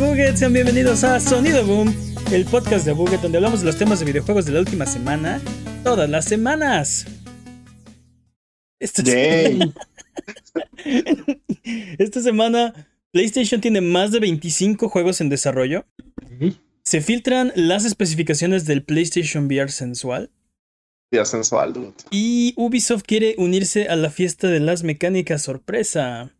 Buget, sean bienvenidos a Sonido Boom, el podcast de Buget donde hablamos de los temas de videojuegos de la última semana, todas las semanas. Esta, Yay. Esta semana PlayStation tiene más de 25 juegos en desarrollo. Se filtran las especificaciones del PlayStation VR sensual. Día sensual, dude. Y Ubisoft quiere unirse a la fiesta de las mecánicas sorpresa.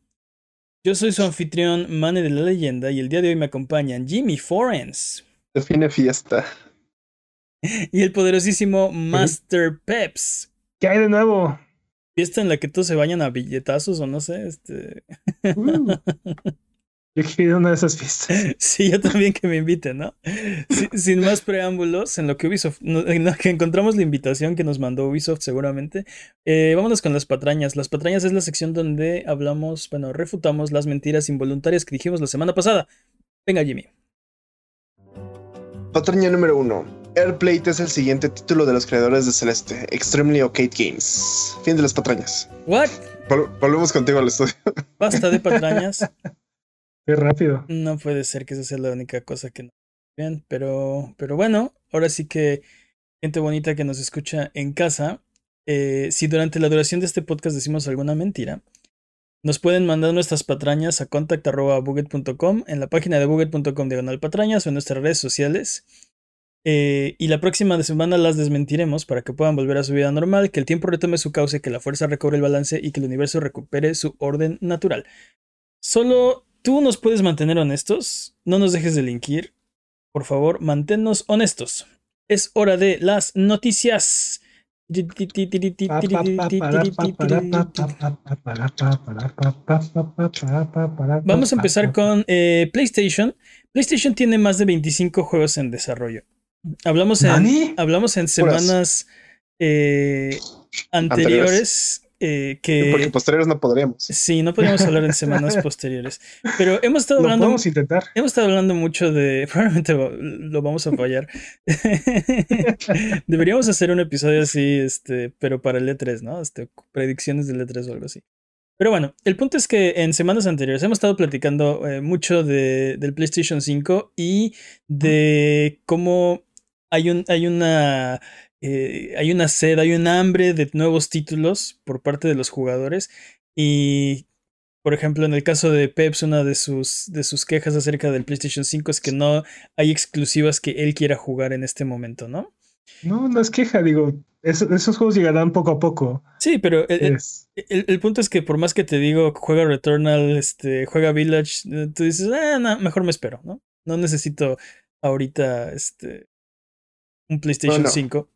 Yo soy su anfitrión, Mane de la Leyenda, y el día de hoy me acompañan Jimmy Forens Define fiesta. y el poderosísimo Master Peps. ¿Qué hay de nuevo? Fiesta en la que todos se bañan a billetazos o no sé, este. Uh, yo quiero una de esas fiestas. Sí, yo también que me inviten, ¿no? Si- sin más preámbulos, en lo que Ubisoft, en lo que encontramos la invitación que nos mandó Ubisoft seguramente, eh, vámonos con las patrañas. Las patrañas es la sección donde hablamos, bueno, refutamos las mentiras involuntarias que dijimos la semana pasada. Venga, Jimmy. Patraña número uno. Airplate es el siguiente título de los creadores de Celeste, Extremely Arcade Games. Fin de las patrañas. ¿What? Vol- volvemos contigo al estudio. Basta de patrañas. Rápido. No puede ser que esa sea la única cosa que no. Bien, pero, pero bueno, ahora sí que gente bonita que nos escucha en casa, eh, si durante la duración de este podcast decimos alguna mentira, nos pueden mandar nuestras patrañas a contact.buget.com, en la página de buget.com diagonal patrañas o en nuestras redes sociales. Eh, y la próxima semana las desmentiremos para que puedan volver a su vida normal, que el tiempo retome su cauce, que la fuerza recobre el balance y que el universo recupere su orden natural. Solo tú nos puedes mantener honestos, no nos dejes delinquir. Por favor, manténnos honestos. Es hora de las noticias. Vamos a empezar con eh, PlayStation. PlayStation tiene más de 25 juegos en desarrollo. Hablamos en, ¿Nani? hablamos en semanas eh, anteriores eh, que... Porque posteriores no podríamos. Sí, no podríamos hablar en semanas posteriores. Pero hemos estado Lo hablando. podemos intentar. Hemos estado hablando mucho de. Probablemente lo vamos a fallar. Deberíamos hacer un episodio así, este, pero para el E3, ¿no? Este, predicciones del E3 o algo así. Pero bueno, el punto es que en semanas anteriores hemos estado platicando eh, mucho de, del PlayStation 5 y de cómo hay, un, hay una. Eh, hay una sed, hay un hambre de nuevos títulos por parte de los jugadores. Y por ejemplo, en el caso de Peps, una de sus, de sus quejas acerca del PlayStation 5 es que no hay exclusivas que él quiera jugar en este momento, ¿no? No, no es queja, digo. es- esos juegos llegarán poco a poco. Sí, pero el, el- Es- el- el punto es que por más que te digo, juega Returnal, este, juega Village, eh, tú dices, ah, no, mejor me espero, ¿no? No necesito ahorita este, un PlayStation Bueno. 5.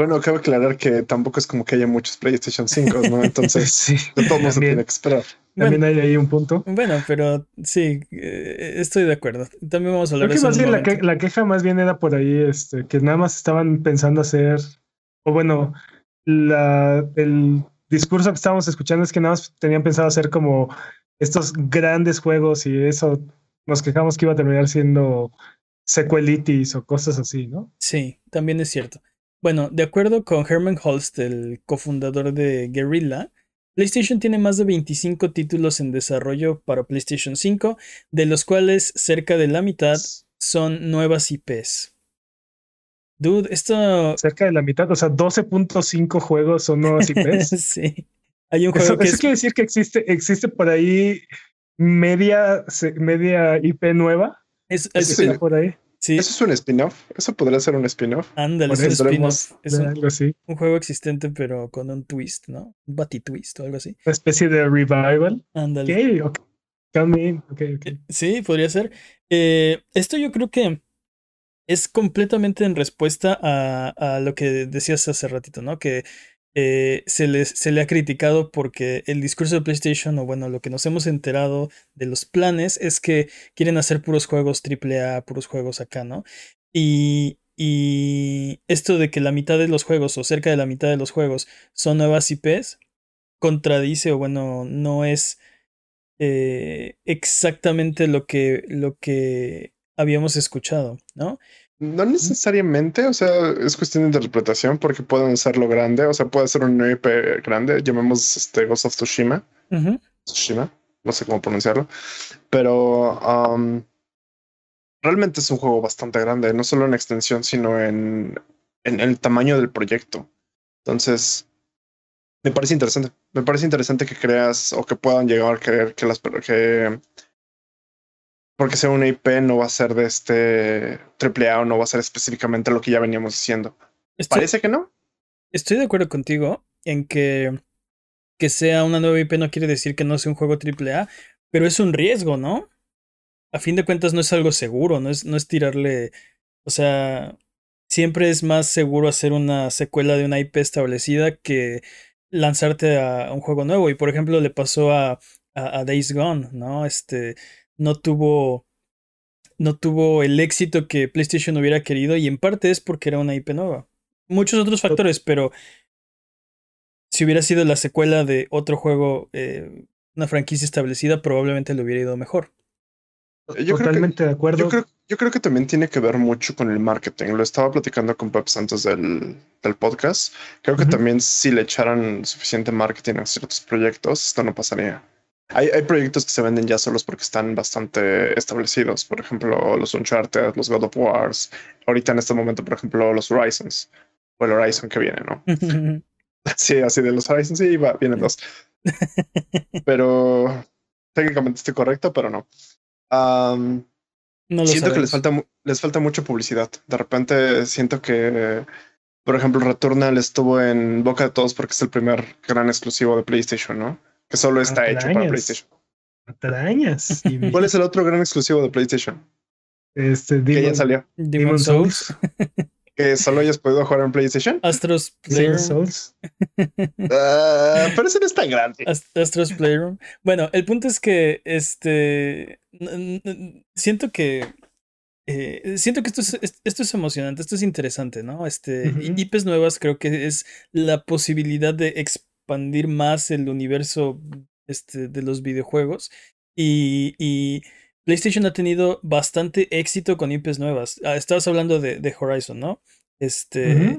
Bueno, cabe aclarar que tampoco es como que haya muchos PlayStation 5, ¿no? Entonces, sí. de todos modos tiene que esperar. También hay ahí un punto. Bueno, pero sí, eh, estoy de acuerdo. También vamos a hablar Creo de que eso. en más bien la, que- la queja más bien era por ahí, este, que nada más estaban pensando hacer, o bueno, la, el discurso que estábamos escuchando es que nada más tenían pensado hacer como estos grandes juegos y eso nos quejamos que iba a terminar siendo sequelitis o cosas así, ¿no? Sí, también es cierto. Bueno, de acuerdo con Herman Holst, el cofundador de Guerrilla, PlayStation tiene más de 25 títulos en desarrollo para PlayStation 5, de los cuales cerca de la mitad son nuevas IPs. Dude, esto... Cerca de la mitad, o sea, 12.5 juegos son nuevos IPs. sí. Hay un Eso, juego que eso es... quiere decir que existe, existe por ahí media, media IP nueva. es- es- es- Está por ahí. Sí, ¿Eso es un spin-off? ¿Eso podría ser un spin-off? ándale, es un spin-off. Es un, Algo así. un juego existente, pero con un twist, ¿no? Un bati twist o algo así. Una especie de revival. Ándale. Ok, ok. Count me in. Ok, ok. Sí, podría ser. Eh, esto yo creo que es completamente en respuesta a, a lo que decías hace ratito, ¿no? Que eh, se, les, se le ha criticado porque el discurso de PlayStation, o bueno, lo que nos hemos enterado de los planes es que quieren hacer puros juegos AAA, puros juegos acá, ¿no? Y, y esto de que la mitad de los juegos, o cerca de la mitad de los juegos, son nuevas IPs, contradice, o bueno, no es eh, exactamente lo que, lo que habíamos escuchado, ¿no? No necesariamente, o sea, es cuestión de interpretación porque pueden hacerlo grande, o sea, puede ser un IP grande, llamemos este Ghost of Tsushima. Tsushima, no sé cómo pronunciarlo, pero um, realmente es un juego bastante grande, no solo en extensión, sino en, en el tamaño del proyecto. Entonces, me parece interesante. Me parece interesante que creas o que puedan llegar a creer que las que porque sea una IP no va a ser de este AAA o no va a ser específicamente lo que ya veníamos diciendo. Parece que no. Estoy de acuerdo contigo en que que sea una nueva IP no quiere decir que no sea un juego AAA, pero es un riesgo, ¿no? A fin de cuentas no es algo seguro, no es, no es tirarle, o sea, siempre es más seguro hacer una secuela de una IP establecida que lanzarte a un juego nuevo. Y por ejemplo, le pasó a, a, Days Gone, ¿no? Este no tuvo. No tuvo el éxito que PlayStation hubiera querido. Y en parte es porque era una IP nueva. Muchos otros factores, pero si hubiera sido la secuela de otro juego, eh, una franquicia establecida, probablemente le hubiera ido mejor. Yo Totalmente de acuerdo. Yo creo, que también tiene que ver mucho con el marketing. Lo estaba platicando con Pep antes del, del podcast. Creo que también si le echaran suficiente marketing a ciertos proyectos, esto no pasaría. Hay, hay proyectos que se venden ya solos porque están bastante establecidos. Por ejemplo, los Uncharted, los God of Wars. Ahorita en este momento, por ejemplo, los Horizons. O el Horizon que viene, ¿no? sí, así de los Horizons, sí, va, vienen dos. pero técnicamente estoy correcto, pero no siento que les falta, les falta mucha publicidad. De repente siento que, por ejemplo, Returnal estuvo en boca de todos porque es el primer gran exclusivo de PlayStation, ¿no? Que solo está hecho para PlayStation. Atrañas. ¿Cuál es el otro gran exclusivo de PlayStation? Este, que ya salió. Demon, Souls. que solo hayas podido jugar en PlayStation. Astros Playroom. Souls. Ah, pero ese no es tan grande. Astros Playroom. Bueno, el punto es que este siento que eh, siento que esto es, esto es emocionante, esto es interesante, ¿no? Este, IPs nuevas creo que es la posibilidad de expandir más el universo este, de los videojuegos. Y, y, PlayStation ha tenido bastante éxito con IPs nuevas. Ah, estabas hablando de, de, Horizon, ¿no? Este.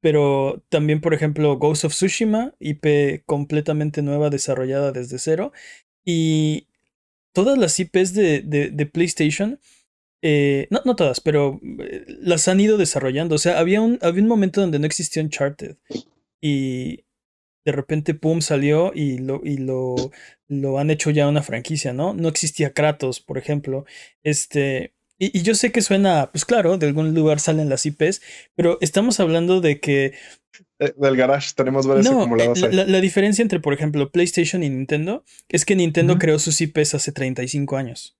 Pero también, por ejemplo, Ghost of Tsushima, IP completamente nueva, desarrollada desde cero. Y todas las IPs de, de, PlayStation, eh, no, no todas, pero eh, las han ido desarrollando. O sea, había un, había un momento donde no existía Uncharted. Y de repente, pum, salió y lo, y lo, lo han hecho ya una franquicia, ¿no? No existía Kratos, por ejemplo. Este. Y, y, yo sé que suena, pues claro, de algún lugar salen las IPs, pero estamos hablando de que eh, del garage tenemos varios acumulados La, la, diferencia entre, por ejemplo, PlayStation y Nintendo es que Nintendo creó sus IPs hace 35 años.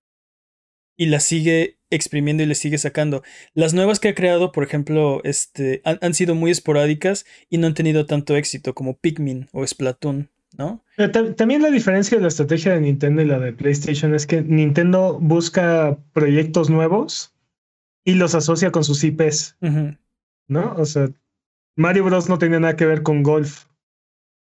Y las sigue exprimiendo y le sigue sacando. Las nuevas que ha creado, por ejemplo, este, han, sido muy esporádicas y no han tenido tanto éxito como Pikmin o Splatoon, ¿no? también la diferencia de la estrategia de Nintendo y la de PlayStation es que Nintendo busca proyectos nuevos y los asocia con sus IPs. ¿No? O sea, Mario Bros no tenía nada que ver con golf.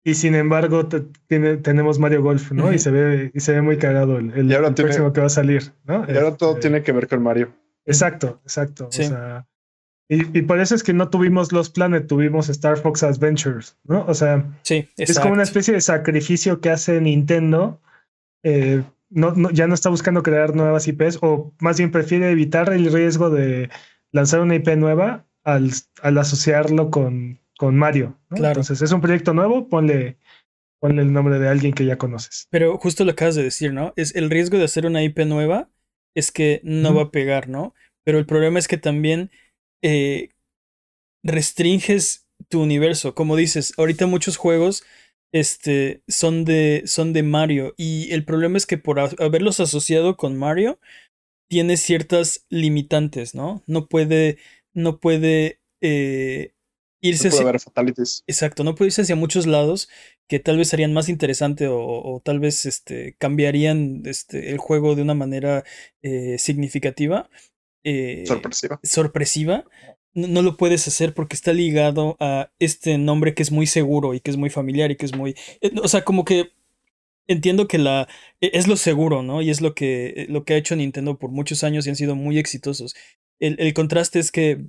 Y sin embargo, tiene, tenemos Mario Golf, ¿no? Y se ve, y se ve muy cagado el, el, próximo que va a salir, ¿no? Y ahora todo este, tiene que ver con Mario. Exacto, exacto. O sea, y, y, por eso es que no tuvimos Los Planet, tuvimos Star Fox Adventures, ¿no? O sea, sí, es como una especie de sacrificio que hace Nintendo. Eh, no, no, ya no está buscando crear nuevas IPs, o más bien prefiere evitar el riesgo de lanzar una IP nueva al, al asociarlo con, con Mario. Claro. Entonces, es un proyecto nuevo, ponle, ponle el nombre de alguien que ya conoces. Pero justo lo acabas de decir, ¿no? Es el riesgo de hacer una IP nueva es que no va a pegar, ¿no? Pero el problema es que también eh, restringes tu universo. Como dices, ahorita muchos juegos este, son, de, son de Mario. Y el problema es que por haberlos asociado con Mario, tiene ciertas limitantes, ¿no? No puede no puede eh, irse no puede hacia... fatalities. Exacto, no puede irse hacia muchos lados que tal vez serían más interesante o, tal vez este, cambiarían este, el juego de una manera eh, significativa. Eh, sorpresiva. Sorpresiva. No, lo puedes hacer porque está ligado a este nombre que es muy seguro y que es muy familiar y que es muy... o sea, como que entiendo que la e, es lo seguro, ¿no? Y es lo que, lo que ha hecho Nintendo por muchos años y han sido muy exitosos el, contraste es que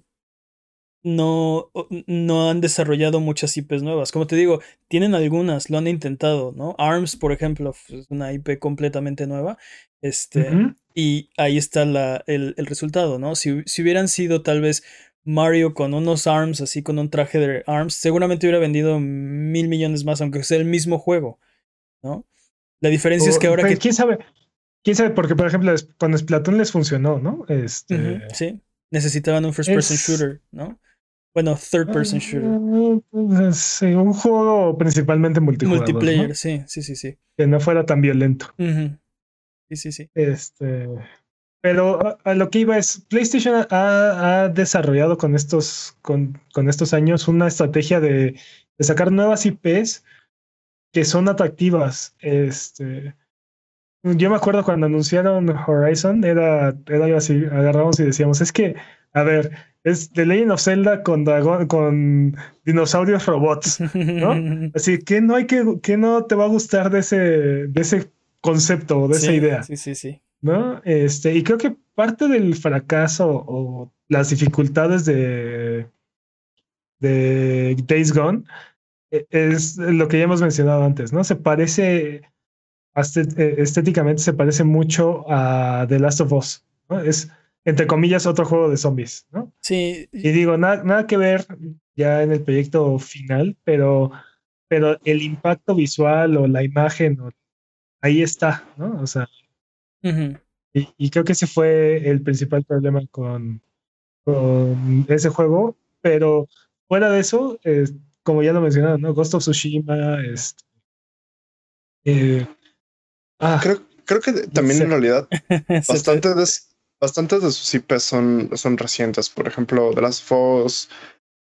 no, no han desarrollado muchas IPs nuevas. Como te digo, tienen algunas, lo han intentado, ¿no? ARMS, por ejemplo, es una IP completamente nueva. Este, Y ahí está la, el, el, resultado, ¿no? Si, si, hubieran sido tal vez Mario con unos ARMS, así con un traje de ARMS, seguramente hubiera vendido mil millones más, aunque sea el mismo juego, ¿no? La diferencia es que ahora que... ¿Quién sabe? ¿Quién sabe? Porque, por ejemplo, con Splatoon les funcionó, ¿no? Este... sí, necesitaban un first person shooter, ¿no? Bueno, third person shooter. Sí, un juego principalmente multijugador. Multiplayer, sí, sí, sí, sí. Que no fuera tan violento. Sí, sí, sí. Este. Pero a, lo que iba es, PlayStation ha, desarrollado con estos, con, con, estos años una estrategia de, de, sacar nuevas IPs que son atractivas. Este, yo me acuerdo cuando anunciaron Horizon, era, era algo así, agarramos y decíamos, es que, a ver, es The Legend of Zelda con, con dinosaurios robots, ¿no? Así que no hay que, que no te va a gustar de ese, de ese concepto, de esa idea. Sí, sí, sí. ¿No? Este, y creo que parte del fracaso o las dificultades de, de Days Gone e, es lo que ya hemos mencionado antes, ¿no? Se parece, e, estéticamente se parece mucho a The Last of Us, ¿no? Es entre comillas, otro juego de zombies, ¿no? Sí. Y digo, nada, nada que ver ya en el proyecto final, pero, pero el impacto visual o la imagen, ahí está, ¿no? O sea, y, creo que ese fue el principal problema con, con ese juego, pero fuera de eso, como ya lo mencionaron, ¿no? Ghost of Tsushima, este, eh, ah, creo, creo que también en realidad bastante de, bastantes de sus IPs son, son recientes. Por ejemplo, The Last of Us,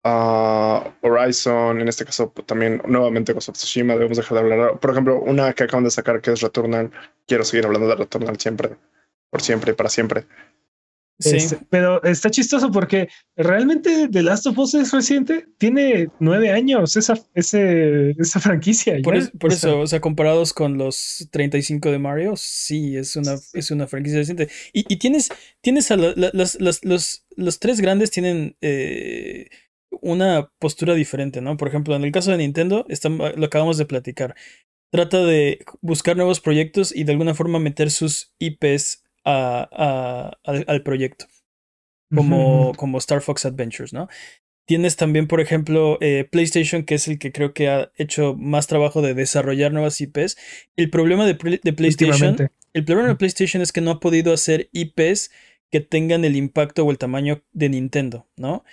uh, Horizon, en este caso pues, también nuevamente Ghost of Tsushima, debemos dejar de hablar. Por ejemplo, una que acaban de sacar que es Returnal. Quiero seguir hablando de Returnal siempre, por siempre y para siempre. Sí. Este, pero está chistoso porque realmente The Last of Us es reciente, tiene nueve años esa, ese, esa franquicia. Por, eso, o sea, comparados con los 35 de Mario, sí, es una, es una franquicia reciente. Y, y tienes, tienes a los, los, tres grandes tienen eh, una postura diferente, ¿no? Por ejemplo, en el caso de Nintendo, lo acabamos de platicar. Trata de buscar nuevos proyectos y de alguna forma meter sus IPs al, proyecto, como, como Star Fox Adventures, ¿no? Tienes también, por ejemplo, eh, PlayStation, que es el que creo que ha hecho más trabajo de desarrollar nuevas IPs. El problema de, PlayStation, el problema de PlayStation es que no ha podido hacer IPs que tengan el impacto o el tamaño de Nintendo, ¿no?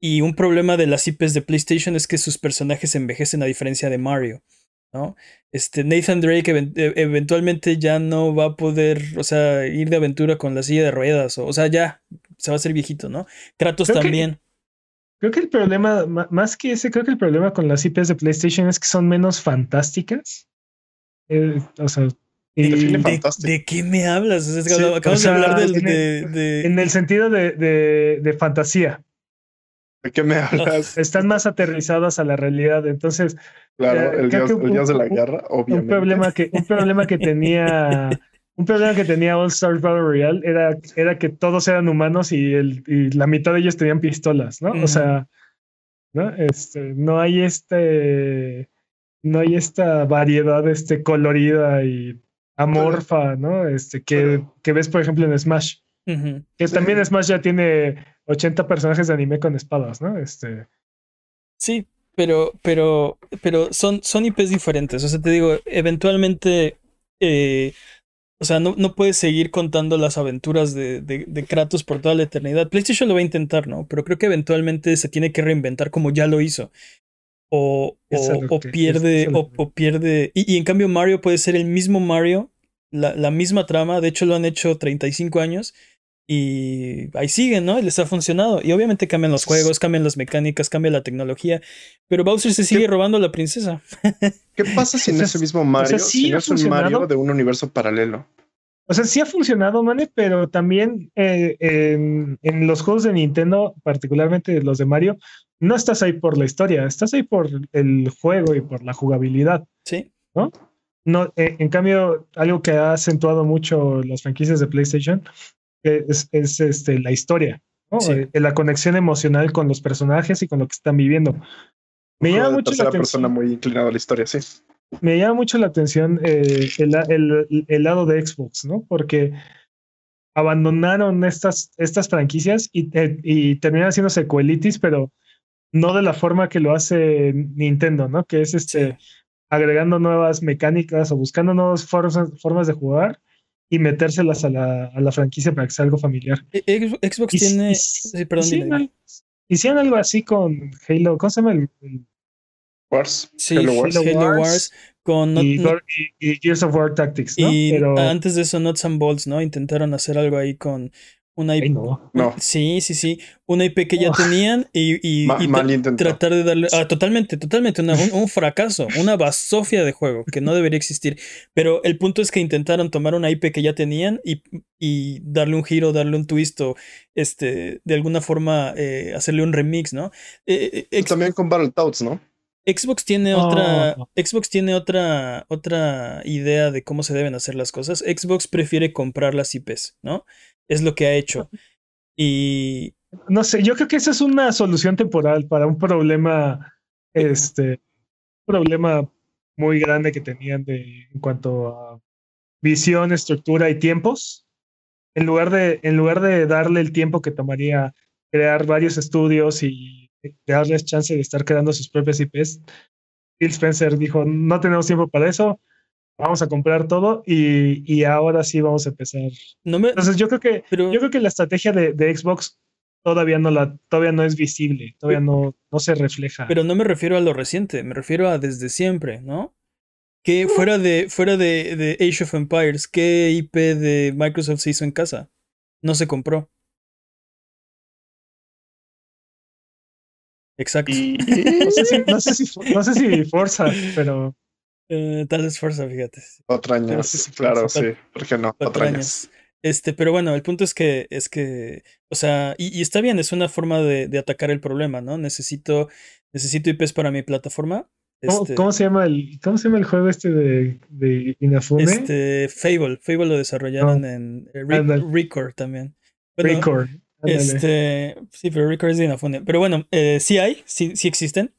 Y un problema de las IPs de PlayStation es que sus personajes envejecen a diferencia de Mario. ¿No? Este, Nathan Drake e, eventualmente ya no va a poder, o sea, ir de aventura con la silla de ruedas, o, sea, ya se va a hacer viejito, ¿no? Kratos también. creo que el problema, más que ese, creo que el problema con las IPs de PlayStation es que son menos fantásticas. Eh, o sea, de, qué me hablas? acabas de hablar de, En el sentido de, de fantasía. ¿De qué me hablas? Están más aterrizadas a la realidad. Entonces, Claro, el, dios, de la guerra, obviamente. Un problema que, un problema que tenía. Un problema que tenía All Star Battle Royale era, era que todos eran humanos y, el, y la mitad de ellos tenían pistolas, ¿no? O sea, ¿no? Este, no hay este. No hay esta variedad este, colorida y amorfa, ¿no? Este, que, que ves, por ejemplo, en Smash. Que también Smash ya tiene 80 personajes de anime con espadas, ¿no? Este. Sí, pero, pero, pero son, son IPs diferentes. O sea, te digo, eventualmente, eh, o sea, no, no puedes seguir contando las aventuras de, de, Kratos por toda la eternidad. PlayStation lo va a intentar, ¿no? Pero creo que eventualmente se tiene que reinventar como ya lo hizo. O, o, pierde, o, pierde. Y, y, en cambio, Mario puede ser el mismo Mario, la, la misma trama. De hecho, lo han hecho 35 años y ahí siguen, ¿no? Y les ha funcionado. Y obviamente cambian los juegos, cambian las mecánicas, cambia la tecnología. Pero Bowser se sigue robando a la princesa. ¿Qué pasa si en ese mismo Mario si no es un Mario de un universo paralelo? O sea, sí ha funcionado, Mane, pero también eh, en, los juegos de Nintendo, particularmente los de Mario, no estás ahí por la historia, estás ahí por el juego y por la jugabilidad. Sí. ¿No? No, eh, en cambio, algo que ha acentuado mucho las franquicias de PlayStation es, este, la historia, eh, la conexión emocional con los personajes y con lo que están viviendo. Me llama mucho la persona muy inclinada a la historia, sí. Me llama mucho la atención eh, el, el, lado de Xbox, ¿no? Porque abandonaron estas, estas franquicias y, eh, y terminan haciendo secuelitis, pero no de la forma que lo hace Nintendo, ¿no? Que es este agregando nuevas mecánicas o buscando nuevas formas, de jugar y metérselas a la, a la, franquicia para que sea algo familiar. E, Xbox tiene. sí, perdón, hicieron, algo así con Halo. ¿Cómo se llama el, Wars. Sí, Halo Wars. con y, Gears of War Tactics, ¿no? Y antes de eso, Nuts and Bolts, ¿no? Intentaron hacer algo ahí con una IP. no. Sí, sí, sí. Una IP que ya tenían y, y, tratar de darle. Ah, totalmente, totalmente. un, fracaso, una basofia de juego que no debería existir. Pero el punto es que intentaron tomar una IP que ya tenían y, y darle un giro, darle un twist o este, de alguna forma eh, hacerle un remix, ¿no? Eh, eh, También con Battletoads, ¿no? Xbox tiene otra. Oh. Xbox tiene otra. otra idea de cómo se deben hacer las cosas. Xbox prefiere comprar las IPs, ¿no? Es lo que ha hecho. Y. No sé, yo creo que esa es una solución temporal para un problema. Este. problema muy grande que tenían de, en cuanto a visión, estructura y tiempos. En lugar de, en lugar de darle el tiempo que tomaría crear varios estudios y darles chance de estar creando sus propias IPs. Phil Spencer dijo, no tenemos tiempo para eso, vamos a comprar todo y, y ahora sí vamos a empezar. No me, Entonces yo creo que yo creo que la estrategia de, de, Xbox todavía no la todavía no es visible, todavía no, no se refleja. Pero no me refiero a lo reciente, me refiero a desde siempre, ¿no? Que fuera de fuera de, de Age of Empires, ¿qué IP de Microsoft se hizo en casa? No se compró. Exacto. no, sé si, no, sé si, no, sé si, Forza, pero. Eh, tal vez Forza, fíjate. Otrañas, claro, sí. ¿Por qué no? Otrañas. Este, pero bueno, el punto es que, es que, o sea, y, y está bien, es una forma de, de, atacar el problema, ¿no? Necesito, necesito IPs para mi plataforma. Este, ¿Cómo, se llama el, ¿Cómo se llama el juego este de, de Inafune? Este, Fable. Fable lo desarrollaron en eh, Record también. Record. Este, sí, pero Record es Pero bueno, eh, sí hay, sí, sí existen.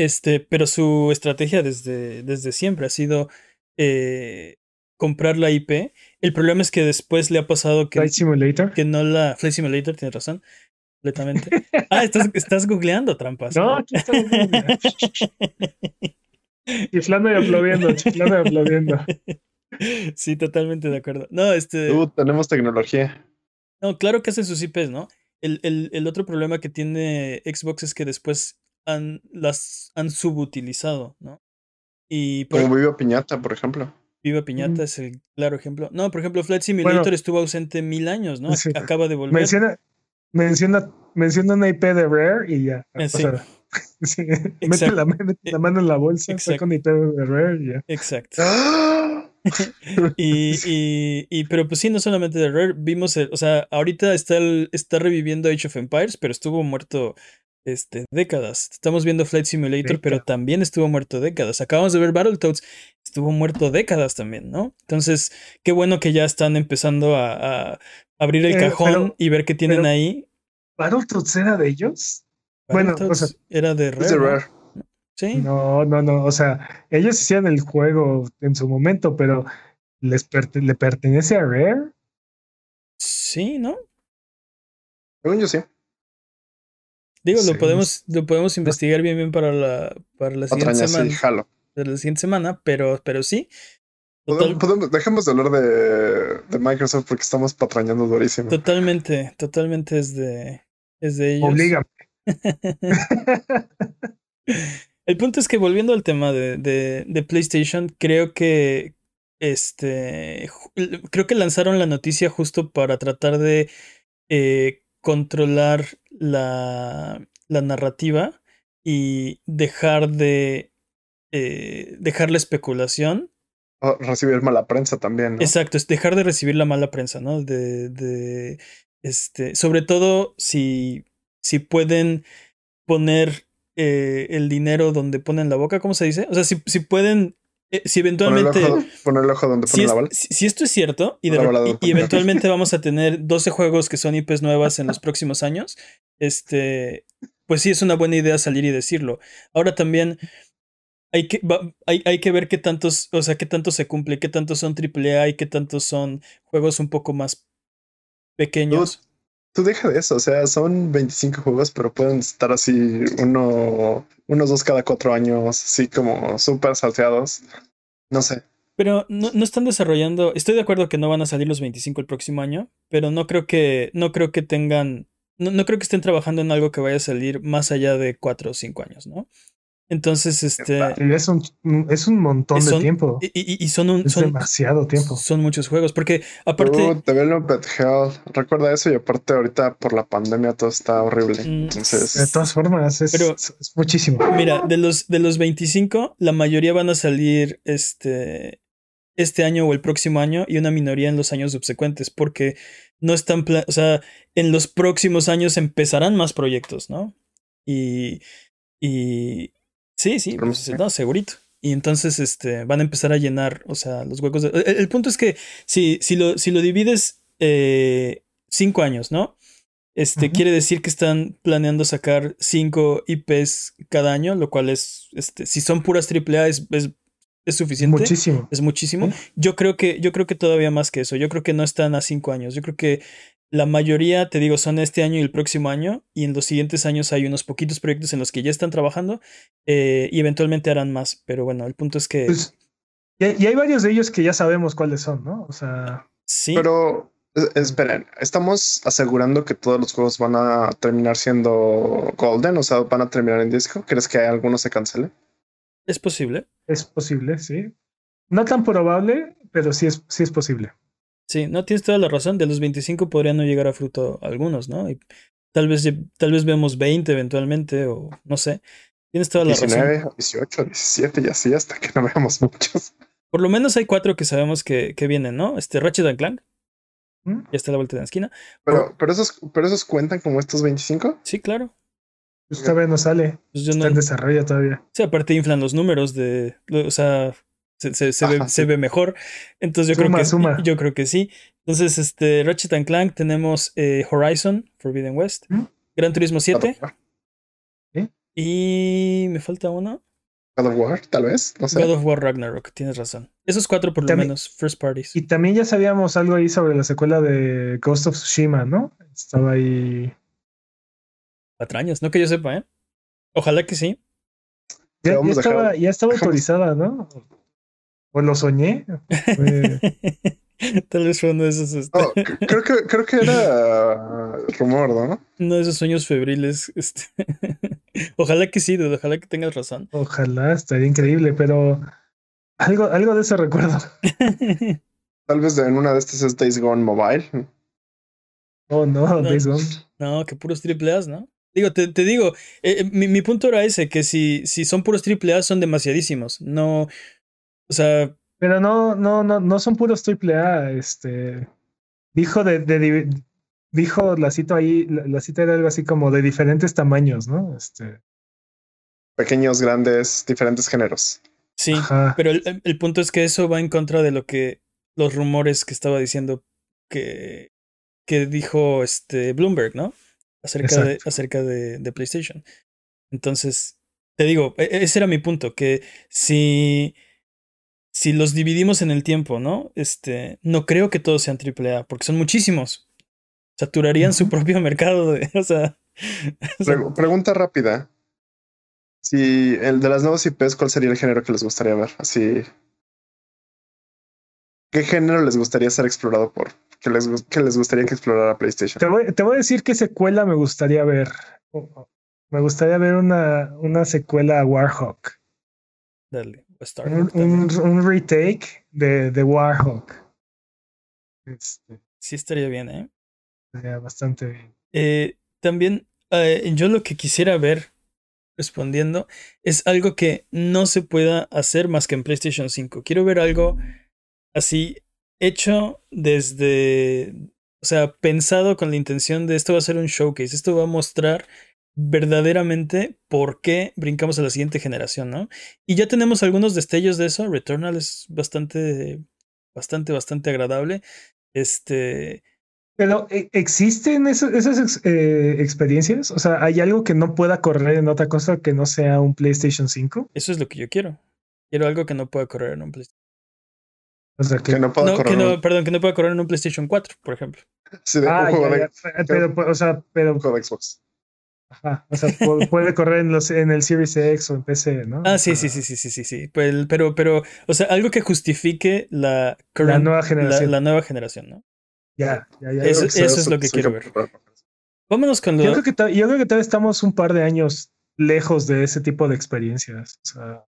Este, pero su estrategia desde, desde siempre ha sido eh, comprar la IP. El problema es que después le ha pasado que, Flight Simulator. que no la. Flight Simulator, tienes razón. Completamente. Ah, estás, estás googleando trampas. No, aquí estamos Chiflando y aplaudiendo, chiflando y aplaudiendo. Sí, totalmente de acuerdo. No, este. Uh, tenemos tecnología. No, claro que hacen sus IPs, ¿no? El, el, el, otro problema que tiene Xbox es que después han, las han subutilizado, ¿no? Y Como Viva Piñata, por ejemplo. Viva Piñata es el claro ejemplo. No, por ejemplo, Flight Simulator estuvo ausente mil años, ¿no? Acaba de volver. Menciona, menciona, menciona una IP de Rare y ya. Eh, sí. mete, la, mete, la, mano en la bolsa, saca una IP de Rare y ya. Exacto. ¡Ah! y, y, y, pero pues sí, no solamente de Rare, vimos, el, o sea, ahorita está, el, está reviviendo Age of Empires, pero estuvo muerto este, décadas. Estamos viendo Flight Simulator, pero también estuvo muerto décadas. Acabamos de ver Battletoads, estuvo muerto décadas también, ¿no? Entonces, qué bueno que ya están empezando a, a abrir el eh, cajón y ver qué tienen ahí. ¿Battletoads era de ellos? Bueno, o sea, era de Rare. No, no, no. O sea, ellos hicieron el juego en su momento, pero ¿les ¿le pertenece a Rare? Sí, ¿no? Según yo sí. Digo, lo podemos, lo podemos investigar bien bien para la, para la siguiente semana. Para la siguiente semana, pero, pero sí. dejemos de hablar de, de, Microsoft porque estamos patrañando durísimo. Totalmente, totalmente es de, es de ellos. Oblígame. El punto es que volviendo al tema de, de, PlayStation, creo que este creo que lanzaron la noticia justo para tratar de eh, controlar la, la, narrativa y dejar de eh, dejar la especulación. recibir mala prensa también. ¿no? Exacto, es dejar de recibir la mala prensa, ¿no? De, de este, sobre todo si, si pueden poner eh, el dinero donde ponen la boca, ¿cómo se dice? O sea, si, si pueden, eh, si eventualmente... Poner el ojo, donde ponen la bala. Si, esto es cierto y, y, eventualmente vamos a tener 12 juegos que son IPs nuevas en los próximos años, este, pues sí es una buena idea salir y decirlo. Ahora también... Hay que, hay, hay que ver qué tantos, o sea, qué tanto se cumple, qué tantos son AAA y qué tantos son juegos un poco más pequeños. Tú, deja de eso, o sea, son 25 juegos, pero pueden estar así uno, unos dos cada cuatro años, así como súper salteados. No sé. Pero no, no, están desarrollando. Estoy de acuerdo que no van a salir los 25 el próximo año, pero no creo que, no creo que tengan. No, no creo que estén trabajando en algo que vaya a salir más allá de cuatro o cinco años, ¿no? Entonces, este. Es un, es un montón de tiempo. Y, y, son un. son, demasiado tiempo. Son muchos juegos. Porque aparte. Uh, Development Hell. Recuerda eso. Y aparte, ahorita por la pandemia todo está horrible. Mm, Entonces. De todas formas, es, es, muchísimo. Mira, de los, de los 25, la mayoría van a salir este. Este año o el próximo año. Y una minoría en los años subsecuentes. Porque no están. O sea, en los próximos años empezarán más proyectos, ¿no? Y. Y Sí, sí, pues, no, segurito. Y entonces este, van a empezar a llenar, o sea, los huecos. el, punto es que si, si, lo, si lo divides eh, cinco años, ¿no? Este, quiere decir que están planeando sacar cinco IPs cada año, lo cual es, este, si son puras AAA es, es, es suficiente. Muchísimo. Es muchísimo. Yo creo que, yo creo que todavía más que eso. Yo creo que no están a cinco años. Yo creo que la mayoría, te digo, son este año y el próximo año, y en los siguientes años hay unos poquitos proyectos en los que ya están trabajando eh, y eventualmente harán más. Pero bueno, el punto es que. Pues, y, hay varios de ellos que ya sabemos cuáles son, ¿no? O sea. Sí. Pero eh, esperen, ¿estamos asegurando que todos los juegos van a terminar siendo Golden? O sea, van a terminar en disco. ¿Crees que algunos se cancele? Es posible. Es posible, sí. No tan probable, pero sí es, sí es posible. Sí, no tienes toda la razón. De los 25 podrían no llegar a fruto algunos, ¿no? Y tal vez, tal vez vemos 20 eventualmente, o no sé. Tienes toda la 19, razón. 18, 17 y así hasta que no veamos muchos. Por lo menos hay cuatro que sabemos que, que vienen, ¿no? Este Ratchet and Clank. ¿Mm? Ya está a la vuelta de la esquina. Pero, pero, esos, pero esos cuentan como estos 25? Sí, claro. Pues todavía no sale. Pues está en desarrollo todavía. Sí, aparte inflan los números de. O sea, se, se, ve, se, ve, mejor. Entonces yo creo que yo creo que sí. Entonces, este, Ratchet and Clank, tenemos eh, Horizon, Forbidden West, ¿Mm? Gran Turismo 7. Y me falta uno. God of War, tal vez. No sé. God of War Ragnarok, tienes razón. Esos cuatro por lo menos, first parties. Y también ya sabíamos algo ahí sobre la secuela de Ghost of Tsushima, ¿no? Estaba ahí. Patrañas, no que yo sepa, ¿eh? Ojalá que sí. Ya, estaba, ya estaba autorizada, ¿no? O lo soñé. Tal vez fue uno de esos. Este... Oh, creo, que, creo que era rumor, ¿no? Uno de esos sueños febriles. Este... ojalá que sí, ojalá que tengas razón. Ojalá, estaría increíble, pero algo, algo de eso recuerdo. Tal vez en una de estas es Days Gone Mobile. Oh, no, Days Gone. No, que puros triple A's, ¿no? Digo, te, te digo, eh, mi, mi, punto era ese, que si, si son puros triple A son demasiadísimos. No, o sea. Pero no, no, no, no son puros triple A. Este. Dijo de, de, dijo la cita ahí, la, cita era algo así como de diferentes tamaños, ¿no? Este. Pequeños, grandes, diferentes géneros. Sí, pero el, el, punto es que eso va en contra de lo que los rumores que estaba diciendo que, que dijo este Bloomberg, ¿no? Acerca, de, acerca de, de, PlayStation. Entonces, te digo, e, ese era mi punto, que si si los dividimos en el tiempo, ¿no? Este, no creo que todos sean AAA, porque son muchísimos. Saturarían su propio mercado. De, o, sea, pregunta rápida. Si el de las nuevas IPs, ¿cuál sería el género que les gustaría ver? Así. ¿Qué género les gustaría ser explorado por? ¿Qué les, les gustaría que explorara PlayStation? Te voy, te voy, a decir qué secuela me gustaría ver. Me gustaría ver una, una secuela a Warhawk. Dale un, retake de, de Warhawk. Este, sí estaría bien, ¿eh? Estaría bastante bien. Eh, también eh, yo lo que quisiera ver respondiendo es algo que no se pueda hacer más que en PlayStation 5. Quiero ver algo así hecho desde, o sea, pensado con la intención de esto va a ser un showcase, esto va a mostrar verdaderamente por qué brincamos a la siguiente generación, ¿no? Y ya tenemos algunos destellos de eso. Returnal es bastante, bastante, bastante agradable. Este. Pero, ¿e-, ¿existen esas, eh, experiencias? O sea, ¿hay algo que no pueda correr en otra cosa que no sea un PlayStation 5? Eso es lo que yo quiero. Quiero algo que no pueda correr en un PlayStation. O sea que, Que no que correr no, perdón, que no pueda correr en un PlayStation 4, por ejemplo. sí, de un Ah, juego, ya, de, ya, pero, o sea, pero, un juego de Xbox. Ajá, o sea, pu- puede correr en, los, en el Series X o en PC, ¿no? Ah, sí, sí, sí, sí, sí, sí, sí. Pero, pero, pero, o sea, algo que justifique la, La current- nueva la, generación. la nueva generación, ¿no? Ya, ya, ya. Eso- eso es lo que quiero ver. Vámonos con Yo lo. creo, que yo creo que todavía estamos un par de años lejos de ese tipo de experiencias. O sea,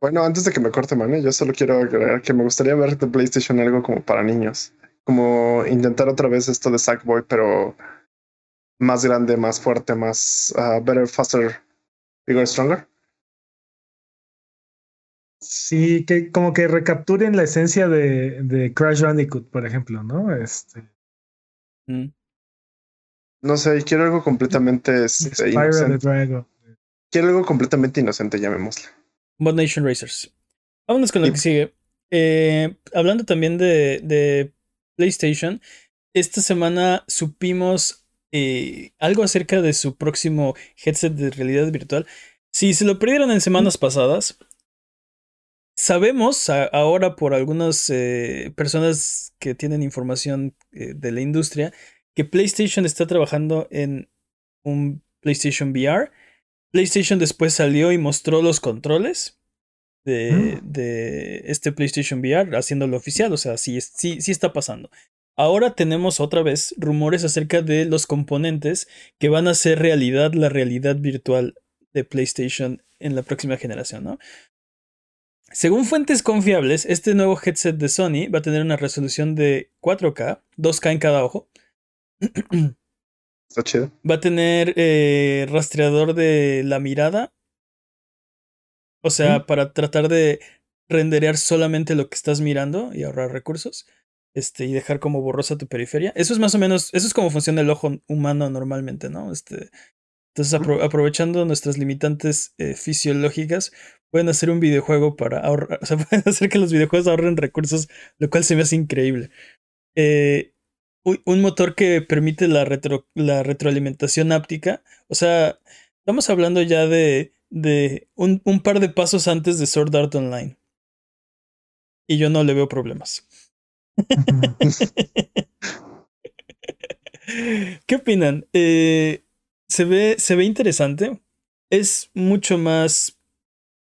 Bueno, antes de que me corte, mane, yo solo quiero agregar que me gustaría ver de PlayStation algo como para niños. Como intentar otra vez esto de Sackboy, pero más grande, más fuerte, más ah, better, faster, bigger, stronger. sí, que como que recapturen la esencia de, de Crash Bandicoot, por ejemplo, ¿no? Este, Mm. No sé, quiero algo completamente este, inocente. Quiero algo completamente inocente, llamémosle. Mod Nation Racers. Vámonos con lo Y- que sigue. Eh, hablando también de, de PlayStation, esta semana supimos eh, algo acerca de su próximo headset de realidad virtual. Si se lo perdieron en semanas pasadas, sabemos a- ahora por algunas eh, personas que tienen información eh, de la industria que PlayStation está trabajando en un PlayStation VR. PlayStation después salió y mostró los controles de, de este PlayStation VR, haciéndolo oficial. O sea, sí, sí, sí está pasando. Ahora tenemos otra vez rumores acerca de los componentes que van a hacer realidad la realidad virtual de PlayStation en la próxima generación, ¿no? Según fuentes confiables, este nuevo headset de Sony va a tener una resolución de 4K, 2K en cada ojo. Está chido. Va a tener eh, rastreador de la mirada. O sea, ¿Mm? para tratar de renderear solamente lo que estás mirando y ahorrar recursos. Este, y dejar como borrosa tu periferia. Eso es más o menos, eso es como funciona el ojo humano normalmente, ¿no? Este, entonces, apro- aprovechando nuestras limitantes eh, fisiológicas, pueden hacer un videojuego para ahorrar, o sea, pueden hacer que los videojuegos ahorren recursos, lo cual se me hace increíble. Eh, un motor que permite la, retro, la retroalimentación áptica. O sea, estamos hablando ya de, de un, un par de pasos antes de Sword Art Online. Y yo no le veo problemas. ¿Qué opinan? Eh, se, ve, se ve interesante. Es mucho más.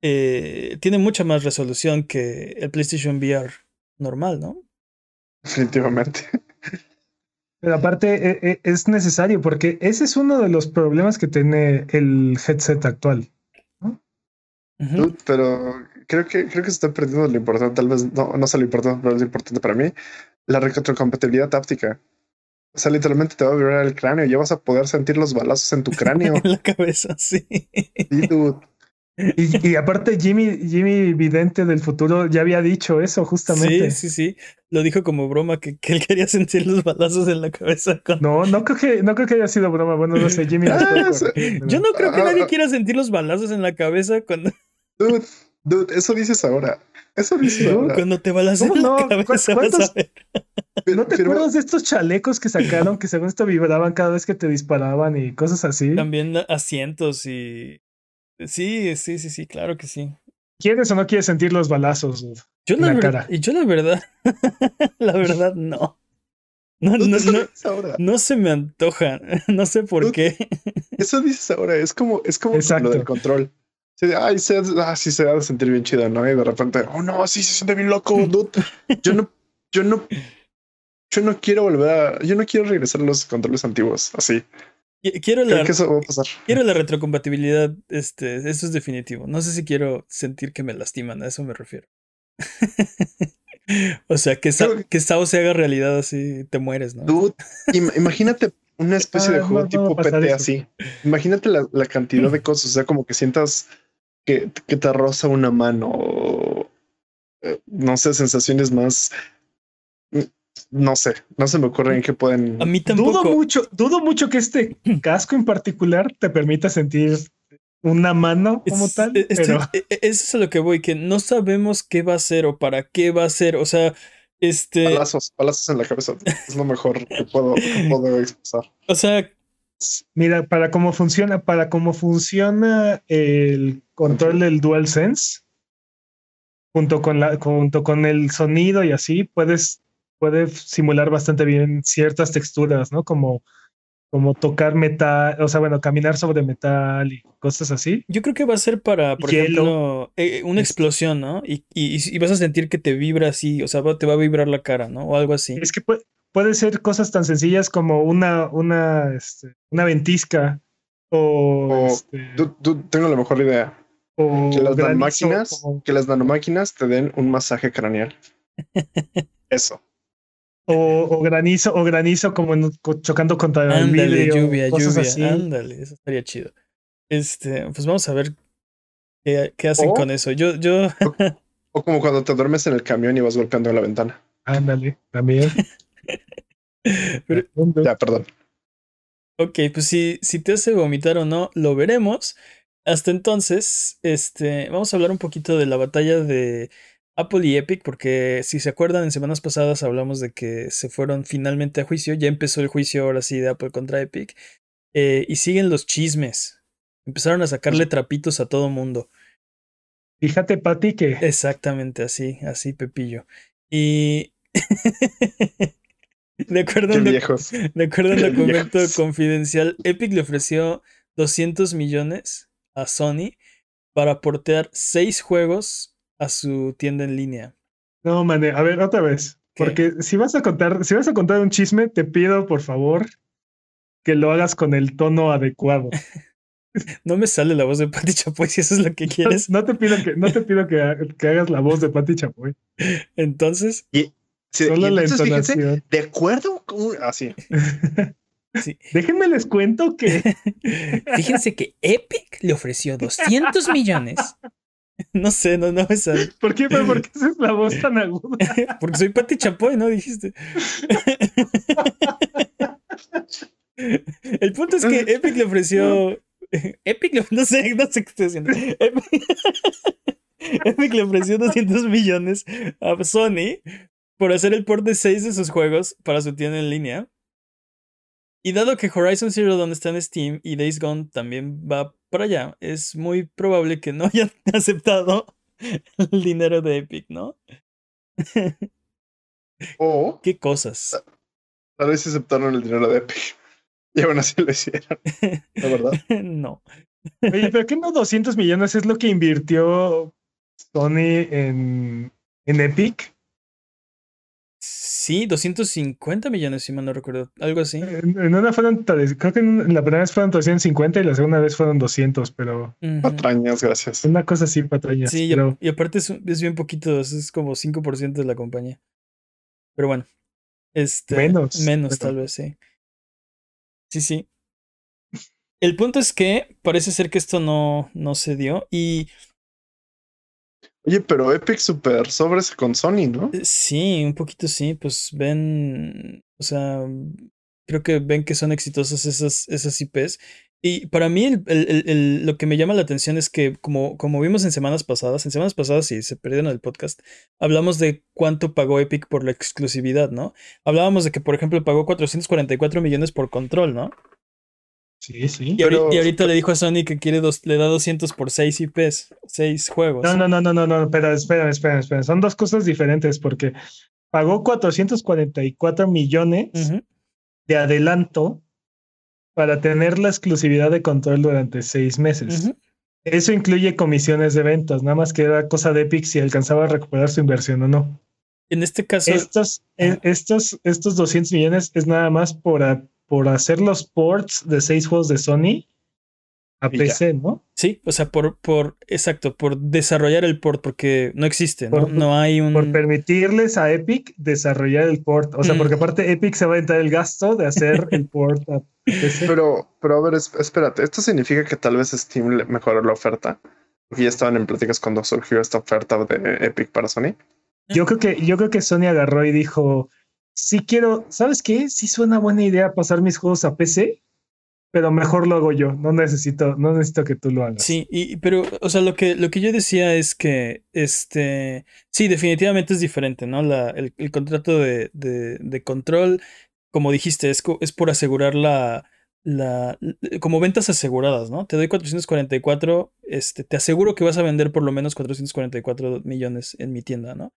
eh, tiene mucha más resolución que el PlayStation VR normal, ¿no? Definitivamente. Pero aparte e- e- es necesario porque ese es uno de los problemas que tiene el headset actual. Dude, Pero creo que creo que se está perdiendo lo importante, tal vez no, no sea lo importante, pero es importante para mí, la retrocompatibilidad táptica. O sea, literalmente te va a vibrar el cráneo, ya vas a poder sentir los balazos en tu cráneo. en la cabeza, sí. Sí, dude. Y, y aparte Jimmy, Jimmy Vidente del futuro ya había dicho eso justamente. Sí, sí, sí. Lo dijo como broma que, que él quería sentir los balazos en la cabeza. con- No, no creo que no creo que haya sido broma. Bueno, no sé, Jimmy. Ah, Yo no creo que Ah, nadie ah. quiera sentir los balazos en la cabeza cuando, Dude, dude, eso dices ahora. Eso dices ahora. cuando te ¿Cómo en la no? cabeza. ¿Cu- Vas cuántos- a ver. ¿No te Firma- acuerdas de estos chalecos que sacaron que según esto vibraban cada vez que te disparaban y cosas así? También asientos y. Sí, sí, sí, sí, claro que sí. ¿Quieres o no quieres sentir los balazos? Yo En la, la ver- cara. y yo la verdad, la verdad no. No, Dude, no, eso no, dices ahora. no se me antoja. No sé por qué. Eso dices ahora. Es como, es como Exacto. lo del control. Sí, de, ay, se, ah, sí se ha de sentir bien chido, ¿no? Y de repente, oh no, sí se siente bien loco, dude. Yo no, yo no, yo no quiero volver a, yo no quiero regresar a los controles antiguos, así. Qui- Quiero Creo la, que eso va a pasar. quiero la retrocompatibilidad. Este, eso es definitivo. No sé si quiero sentir que me lastiman, a eso me refiero. o sea, que, Sa- que- Sao se haga realidad así, te mueres, ¿no? Dude, im- imagínate una especie de Ah, juego no, tipo PT eso. así. Imagínate la, la cantidad de cosas, o sea, como que sientas que, que te roza una mano, o, eh, no sé, sensaciones más, mm, no sé, no se me ocurre en qué pueden. A mí Dudo tampoco. mucho, dudo mucho que este casco en particular te permita sentir una mano como Es- tal. e- estoy- pero e- e- eso es a lo que voy, que no sabemos qué va a hacer o para qué va a ser. O sea, este. Balazos, balazos en la cabeza. Es lo mejor que puedo, que puedo expresar. O sea, mira, para cómo funciona, para cómo funciona el control del DualSense, junto con la, junto con el sonido y así, puedes, puedes simular bastante bien ciertas texturas, ¿no? Como, como tocar metal, o sea, bueno, caminar sobre metal y cosas así. Yo creo que va a ser para, por Hielo. ejemplo, eh, una Es- explosión, ¿no? Y, y, y vas a sentir que te vibra así, o sea, va- te va a vibrar la cara, ¿no? O algo así. Es que puede, puede ser cosas tan sencillas como una, una, este, una ventisca o, O- este, du- tengo la mejor idea. o Que las granizo, nanomáquinas, como- que las nanomáquinas te den un masaje craneal. Eso. o, o granizo, o granizo como en- chocando contra el Ándale, vidrio, lluvia, cosas lluvia, así. ándale, eso estaría chido. Este, pues vamos a ver qué, qué hacen O- con eso. Yo, yo, O como cuando te duermes en el camión y vas golpeando la ventana. Ándale, también. Pero- Ya, perdón. ok, pues si, si te hace vomitar o no, lo veremos. Hasta entonces, este, vamos a hablar un poquito de la batalla de Apple y Epic, porque si se acuerdan, en semanas pasadas hablamos de que se fueron finalmente a juicio. Ya empezó el juicio ahora sí de Apple contra Epic. eh, y siguen los chismes. Empezaron a sacarle trapitos a todo mundo. Fíjate, Pati, que Exactamente, así, así, Pepillo. Y de acuerdo, Qué viejos. de acuerdo a un Qué documento viejos. confidencial, Epic le ofreció 200 millones a Sony para portear seis juegos a su tienda en línea. no, mane, a ver, otra vez. ¿Qué? Porque si vas a contar, si vas a contar un chisme, te pido, por favor, que lo hagas con el tono adecuado. No me sale la voz de Pati Chapoy si eso es lo que quieres. No te pido que, no te pido que hagas la voz de Pati Chapoy. Entonces, Sí, Solo y la fíjense, entonación. de acuerdo así. sí. Déjenme les cuento que Fíjense que Epic le ofreció 200 millones. No sé, no, no me sale. ¿Por qué? ¿Pero ¿Por qué haces la voz tan aguda? Porque soy Pati Chapoy, ¿no? Dijiste. El punto es que Epic le ofreció. Epic le. No sé, no sé qué estoy haciendo. Epic, Epic le ofreció 200 millones a Sony por hacer el port de 6 de sus juegos para su tienda en línea. Y dado que Horizon Zero Dawn está en Steam y Days Gone también va para allá, es muy probable que no hayan aceptado el dinero de Epic, ¿no? O Qué cosas. tal vez aceptaron el dinero de Epic. Y aún así lo hicieron. La verdad. no. Oye, pero ¿qué no 200 millones es lo que invirtió Sony en, en Epic? Sí, 250 millones, si mal no recuerdo. Algo así. En, en una fueron, creo que en la primera vez fueron 350 y la segunda vez fueron 200, pero Ujú. Patrañas, gracias. una cosa así, patrañas. Sí, pero y aparte es, bien poquito, es- es como 5% de la compañía. Pero bueno. Este, Menos, Menos, pero- tal vez, sí. Sí, sí. El punto es que parece ser que esto no, no se dio. Y Oye, pero Epic super sobres con Sony, ¿no? eh, sí, un poquito sí, pues ven, o sea, creo que ven que son exitosas esas, esas IPs. Y para mí el- el- el- lo que me llama la atención es que como, como vimos en semanas pasadas, en semanas pasadas si se perdieron el podcast, hablamos de cuánto pagó Epic por la exclusividad, ¿no? Hablábamos de que, por ejemplo, pagó 444 millones por control, ¿no? Sí, sí. Y, ahori- Pero- y ahorita le dijo a Sony que quiere dos, le da 200 por 6 IPs, 6 juegos. No, no, no, no, no, no, pero espera, espera, espera. Son dos cosas diferentes porque pagó 444 millones Ujú. de adelanto para tener la exclusividad de control durante seis meses. Ujú. Eso incluye comisiones de ventas, nada más que era cosa de Epic si alcanzaba a recuperar su inversión o no. En este caso, Estos, Ajá. estos, estos 200 millones es nada más por, a- por hacer los ports de seis juegos de Sony a Y ya. PC, ¿no? sí, o sea, por, por, exacto, por desarrollar el port, porque no existe, ¿no? Por- no hay un... Por permitirles a Epic desarrollar el port. O sea, Mm. porque aparte Epic se va a entrar el gasto de hacer el port a PC. Pero, pero a ver, es- espérate, ¿esto significa que tal vez Steam le mejoró la oferta? Porque ya estaban en pláticas cuando surgió esta oferta de Epic para Sony. Yo creo que, yo creo que Sony agarró y dijo: Sí quiero, ¿sabes qué? Sí suena buena idea pasar mis juegos a PC, pero mejor lo hago yo. No necesito, no necesito que tú lo hagas. Sí, y, pero, o sea, lo que, lo que yo decía es que, este, sí, definitivamente es diferente, ¿no? La, el, contrato de, de, de control, como dijiste, es, es por asegurar la, la, como ventas aseguradas, ¿no? Te doy 444, este, te aseguro que vas a vender por lo menos 444 millones en mi tienda, ¿no?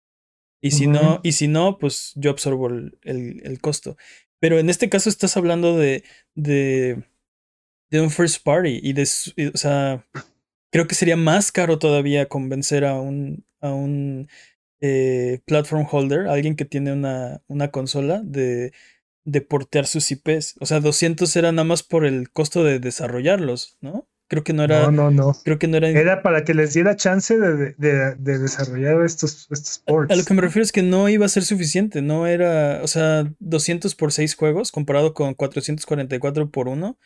Y si no, y si no, pues yo absorbo el, el, costo. Pero en este caso estás hablando de, de, de un first party y de, o sea, creo que sería más caro todavía convencer a un, a un eh, platform holder, alguien que tiene una, una consola, de, de portear sus IPs. O sea, 200 era nada más por el costo de desarrollarlos, ¿no? Creo que no era. No, no, no. Creo que no era. Era para que les diera chance de, de, de desarrollar estos, estos ports. A, lo que me refiero es que no iba a ser suficiente. No era. O sea, 200 por 6 juegos comparado con 444 por 1.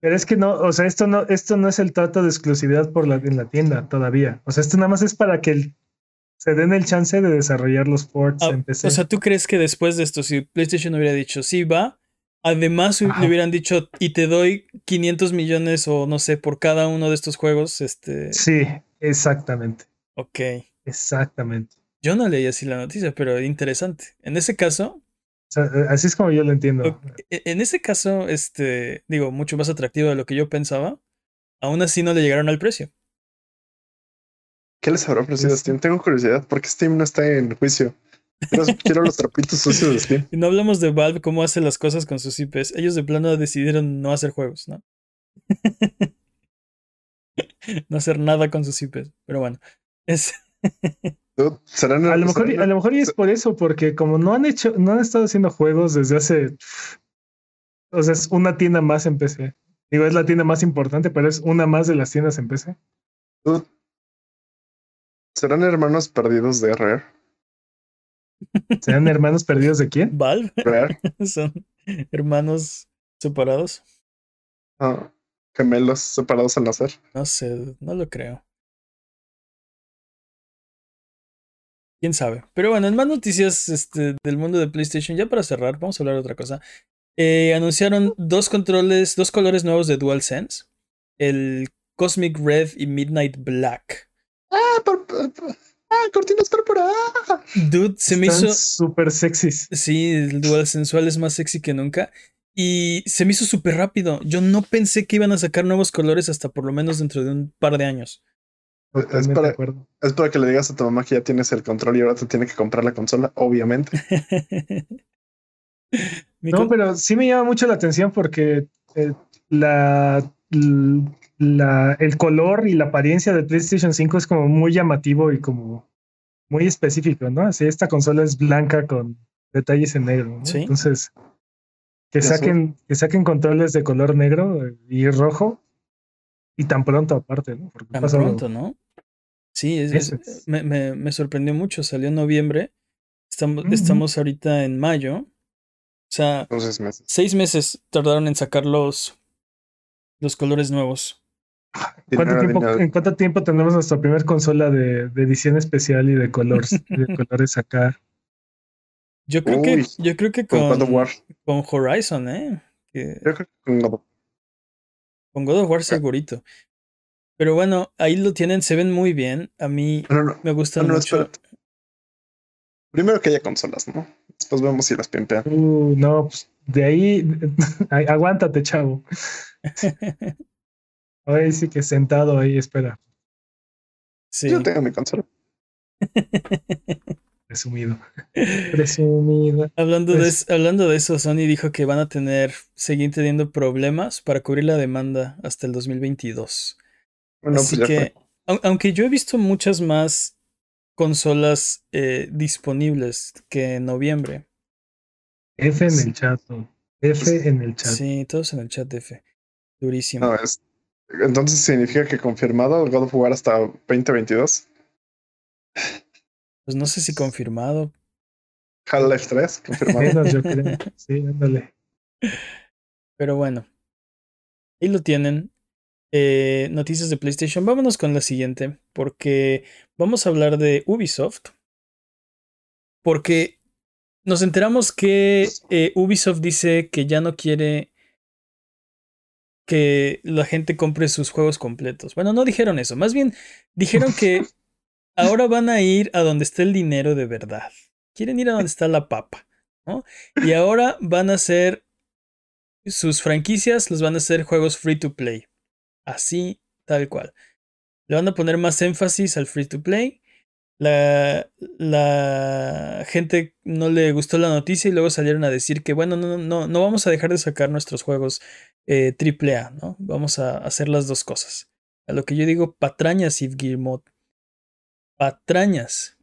Pero es que no, o sea, esto no, esto no es el trato de exclusividad por la, en la tienda todavía. O sea, esto nada más es para que el, se den el chance de desarrollar los ports ah, en PC. O sea, ¿tú crees que después de esto, si PlayStation hubiera dicho, sí, va, además le hubieran dicho, y te doy 500 millones o no sé, por cada uno de estos juegos, este... Sí, exactamente. Ok. Exactamente. Yo no leí así la noticia, pero interesante. En ese caso... Eh, así es como yo lo entiendo. E, en ese caso, este, digo, mucho más atractivo de lo que yo pensaba, aún así no le llegaron al precio. ¿Qué les habrá ofrecido Steam? Tengo curiosidad, porque Steam no está en juicio. Quiero los trapitos sucios de Steam. Y no hablamos de Valve, cómo hace las cosas con sus IPs. Ellos de plano decidieron no hacer juegos, ¿no? no hacer nada con sus IPs. Pero bueno. Es. a, lo mejor, a lo mejor y es por eso, porque como no han hecho, no han estado haciendo juegos desde hace. O sea, es una tienda más en PC. Digo, es la tienda más importante, pero es una más de las tiendas en PC. ¿Serán hermanos perdidos de Rare? ¿Serán hermanos perdidos de quién? Valve. Son hermanos separados. Ah, gemelos separados al nacer. No sé, no lo creo. Quién sabe. Pero bueno, en más noticias este, del mundo de PlayStation, ya para cerrar, vamos a hablar de otra cosa. Eh, anunciaron dos controles, dos colores nuevos de DualSense: el Cosmic Red y Midnight Black. Ah, por, ah, cortinas púrpura. Dude, se me hizo. Súper sexys. Sí, el dual sensual es más sexy que nunca. Y se me hizo súper rápido. Yo no pensé que iban a sacar nuevos colores hasta por lo menos dentro de un par de años. Es para, es para, que le digas a tu mamá que ya tienes el control y ahora te tiene que comprar la consola, obviamente. no, pero sí me llama mucho la atención porque eh, la, la, el color y la apariencia de PlayStation 5 es como muy llamativo y como muy específico, ¿no? Así esta consola es blanca con detalles en negro. Entonces, que saquen, que saquen controles de color negro y rojo y tan pronto aparte, ¿no? tan pronto, ¿no? Sí, es, me, me, me, sorprendió mucho. Salió en noviembre. Estamos, estamos ahorita en mayo. O sea, seis meses tardaron en sacar los, los colores nuevos. ¿En cuánto tiempo tendremos nuestra primera consola de, edición especial y de colores, de colores acá? Yo creo que, yo creo que con, con, Horizon, ¿eh? con God of, con God of War segurito. Pero bueno, ahí lo tienen, se ven muy bien. A mí me gustan mucho. Primero que haya consolas, ¿no? Después vemos si las pimpean. Uh, no, pues de ahí, aguántate, chavo. Ahí sí que sentado ahí, espera. Sí. Yo tengo mi consola. Presumido. Presumido. Hablando, de, pues hablando de eso, Sony dijo que van a tener, seguir teniendo problemas para cubrir la demanda hasta el 2022. Bueno, Así pues que, aunque yo he visto muchas más consolas eh, disponibles que en noviembre. F en el chat. F en el chat. Sí, todos en el chat de F. Durísimo. No, es, entonces significa que confirmado God of War hasta 2022. Pues no sé si confirmado. Half-Life 3, confirmado. yo creo. Sí, ándale. Pero bueno. Ahí lo tienen. Eh, noticias de PlayStation. Vámonos con la siguiente. Porque vamos a hablar de Ubisoft. Porque nos enteramos que eh, Ubisoft dice que ya no quiere que la gente compre sus juegos completos. Bueno, no dijeron eso, más bien dijeron que ahora van a ir a donde está el dinero de verdad. Quieren ir a donde está la papa, ¿no? Y ahora van a hacer sus franquicias los van a hacer juegos free to play. Así, tal cual. Le van a poner más énfasis al free to play. La, la gente no le gustó la noticia y luego salieron a decir que, bueno, no, no, no vamos a dejar de sacar nuestros juegos eh, AAA, ¿no? Vamos a hacer las dos cosas. A lo que yo digo, patrañas, y Guillemot. Patrañas.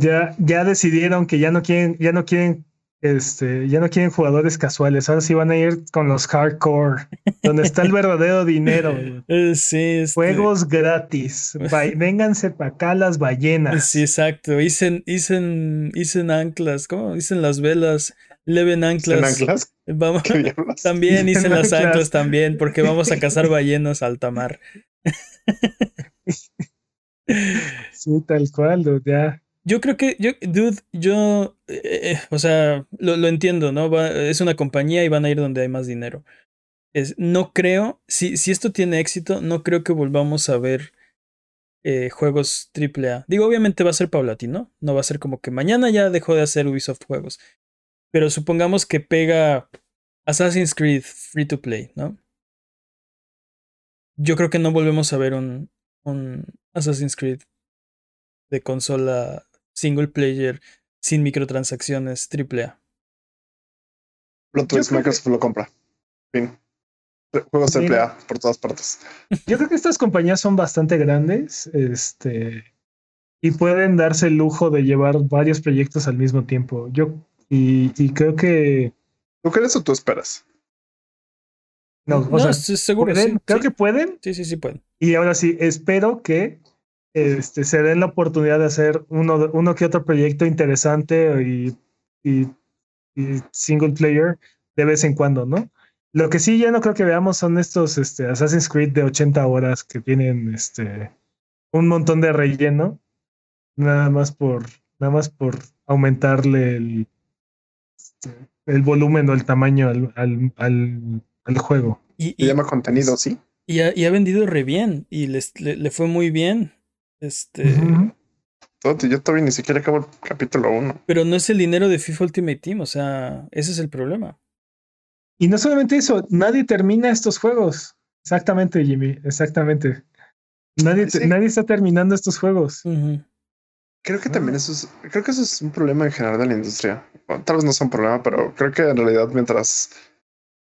ya, ya decidieron que ya no quieren, ya no quieren este, ya no quieren jugadores casuales, ahora sí van a ir con los hardcore, donde está el verdadero dinero. Eh, sí, este Juegos gratis. vénganse para acá las ballenas. Sí, exacto. Dicen, dicen, dicen anclas, ¿cómo? Dicen las velas. Leven anclas. anclas? Vamos, también dicen las anclas también, porque vamos a cazar ballenas al alta sí, tal cual, ya. Yo creo que, yo, dude, yo, eh, eh, o sea, lo, lo entiendo, ¿no? es una compañía y van a ir donde hay más dinero. Es, no creo, si, si esto tiene éxito, no creo que volvamos a ver eh, juegos AAA. Digo, obviamente va a ser paulatino, no va a ser como que mañana ya dejó de hacer Ubisoft juegos. Pero supongamos que pega Assassin's Creed Free to Play, ¿no? Yo creo que no volvemos a ver un, un Assassin's Creed de consola single player sin microtransacciones AAA. Plot twist, Microsoft lo compra. Fin. Juegos AAA por todas partes. Yo creo que estas compañías son bastante grandes este, y pueden darse el lujo de llevar varios proyectos al mismo tiempo. Yo y, y creo que. ¿Tú crees o tú esperas? No, o sea, seguro. creo que pueden. Sí, sí, sí pueden. Y ahora sí, espero que este, se den la oportunidad de hacer uno, uno que otro proyecto interesante y, y, single player de vez en cuando, ¿no? Lo que sí ya no creo que veamos son estos este, Assassin's Creed de 80 horas que tienen este, un montón de relleno, nada más por, nada más por aumentarle el, este, el volumen o el tamaño al, al, al, juego. Y, llama contenido, sí. Y ha, y ha vendido re bien y les, le fue muy bien. Este. Yo todavía ni siquiera acabo el capítulo 1. Pero no es el dinero de FIFA Ultimate Team, o sea, ese es el problema. Y no solamente eso, nadie termina estos juegos. Exactamente, Jimmy, exactamente. Nadie, nadie está terminando estos juegos. Creo que también eso es, creo que eso es un problema en general de la industria. tal vez no sea un problema, pero creo que en realidad mientras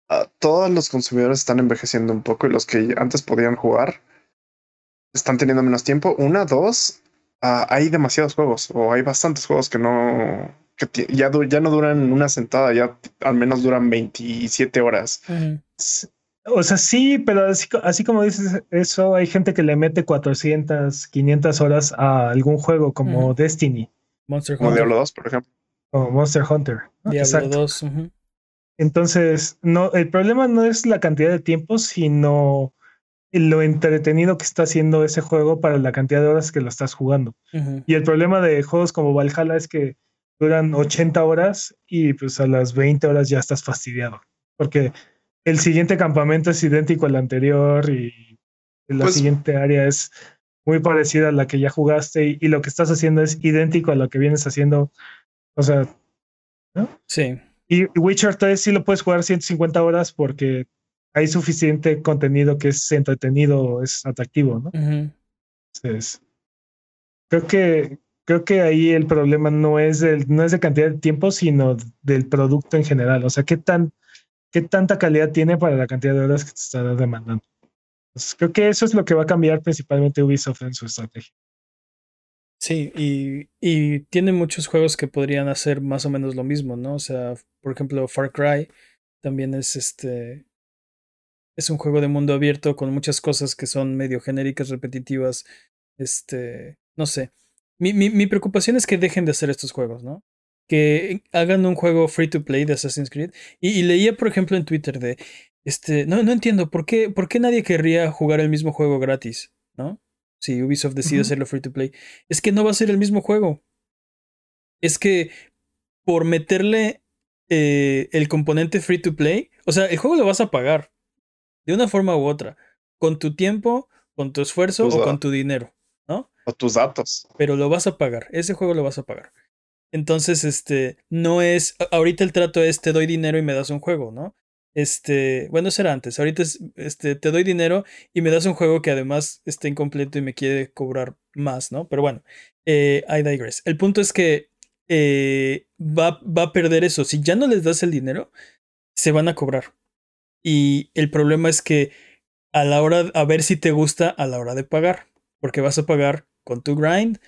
ah, todos los consumidores están envejeciendo un poco y los que antes podían jugar, están teniendo menos tiempo. Una, dos, ah, hay demasiados juegos o hay bastantes juegos que no, que ya, ya no duran una sentada, ya al menos duran 27 horas. O sea, sí, pero así, como dices eso, hay gente que le mete 400, 500 horas a algún juego como Destiny. Monster Hunter. Como Diablo 2, por ejemplo. O Monster Hunter. Diablo 2. Entonces, no, el problema no es la cantidad de tiempo, sino lo entretenido que está haciendo ese juego para la cantidad de horas que lo estás jugando. Y el problema de juegos como Valhalla es que duran 80 horas y pues a las 20 horas ya estás fastidiado. Porque el siguiente campamento es idéntico al anterior y la pues siguiente área es muy parecida a la que ya jugaste y, lo que estás haciendo es idéntico a lo que vienes haciendo. O sea, ¿no? Sí. Y Witcher 3 sí lo puedes jugar 150 horas porque hay suficiente contenido que es entretenido, es atractivo, ¿no? Entonces, creo que creo que ahí el problema no es el, no es de cantidad de tiempo, sino del producto en general. O sea, qué tan qué tanta calidad tiene para la cantidad de horas que te está demandando. Creo que eso es lo que va a cambiar principalmente Ubisoft en su estrategia. Sí, y, y tiene muchos juegos que podrían hacer más o menos lo mismo, ¿no? O sea, por ejemplo, Far Cry también es este es un juego de mundo abierto con muchas cosas que son medio genéricas, repetitivas. Este, no sé. Mi, mi, preocupación es que dejen de hacer estos juegos, ¿no? Que hagan un juego free to play de Assassin's Creed. Y, leía, por ejemplo, en Twitter de, este, no, no entiendo, ¿por qué, ¿por qué nadie querría jugar el mismo juego gratis? ¿No? Si Ubisoft decide hacerlo free to play. Es que no va a ser el mismo juego. Es que por meterle eh, el componente free to play, o sea, el juego lo vas a pagar de una forma u otra, con tu tiempo, con tu esfuerzo o con tu dinero, ¿no? O tus datos. Pero lo vas a pagar, ese juego lo vas a pagar. Entonces, este, no es, ahorita el trato es te doy dinero y me das un juego, ¿no? Este, bueno, eso era antes, ahorita es, este, te doy dinero y me das un juego que además está incompleto y me quiere cobrar más, ¿no? Pero bueno, eh, I digress. El punto es que eh, va, va a perder eso. Si ya no les das el dinero, se van a cobrar. Y el problema es que a la hora, a ver si te gusta a la hora de pagar, porque vas a pagar con tu grind,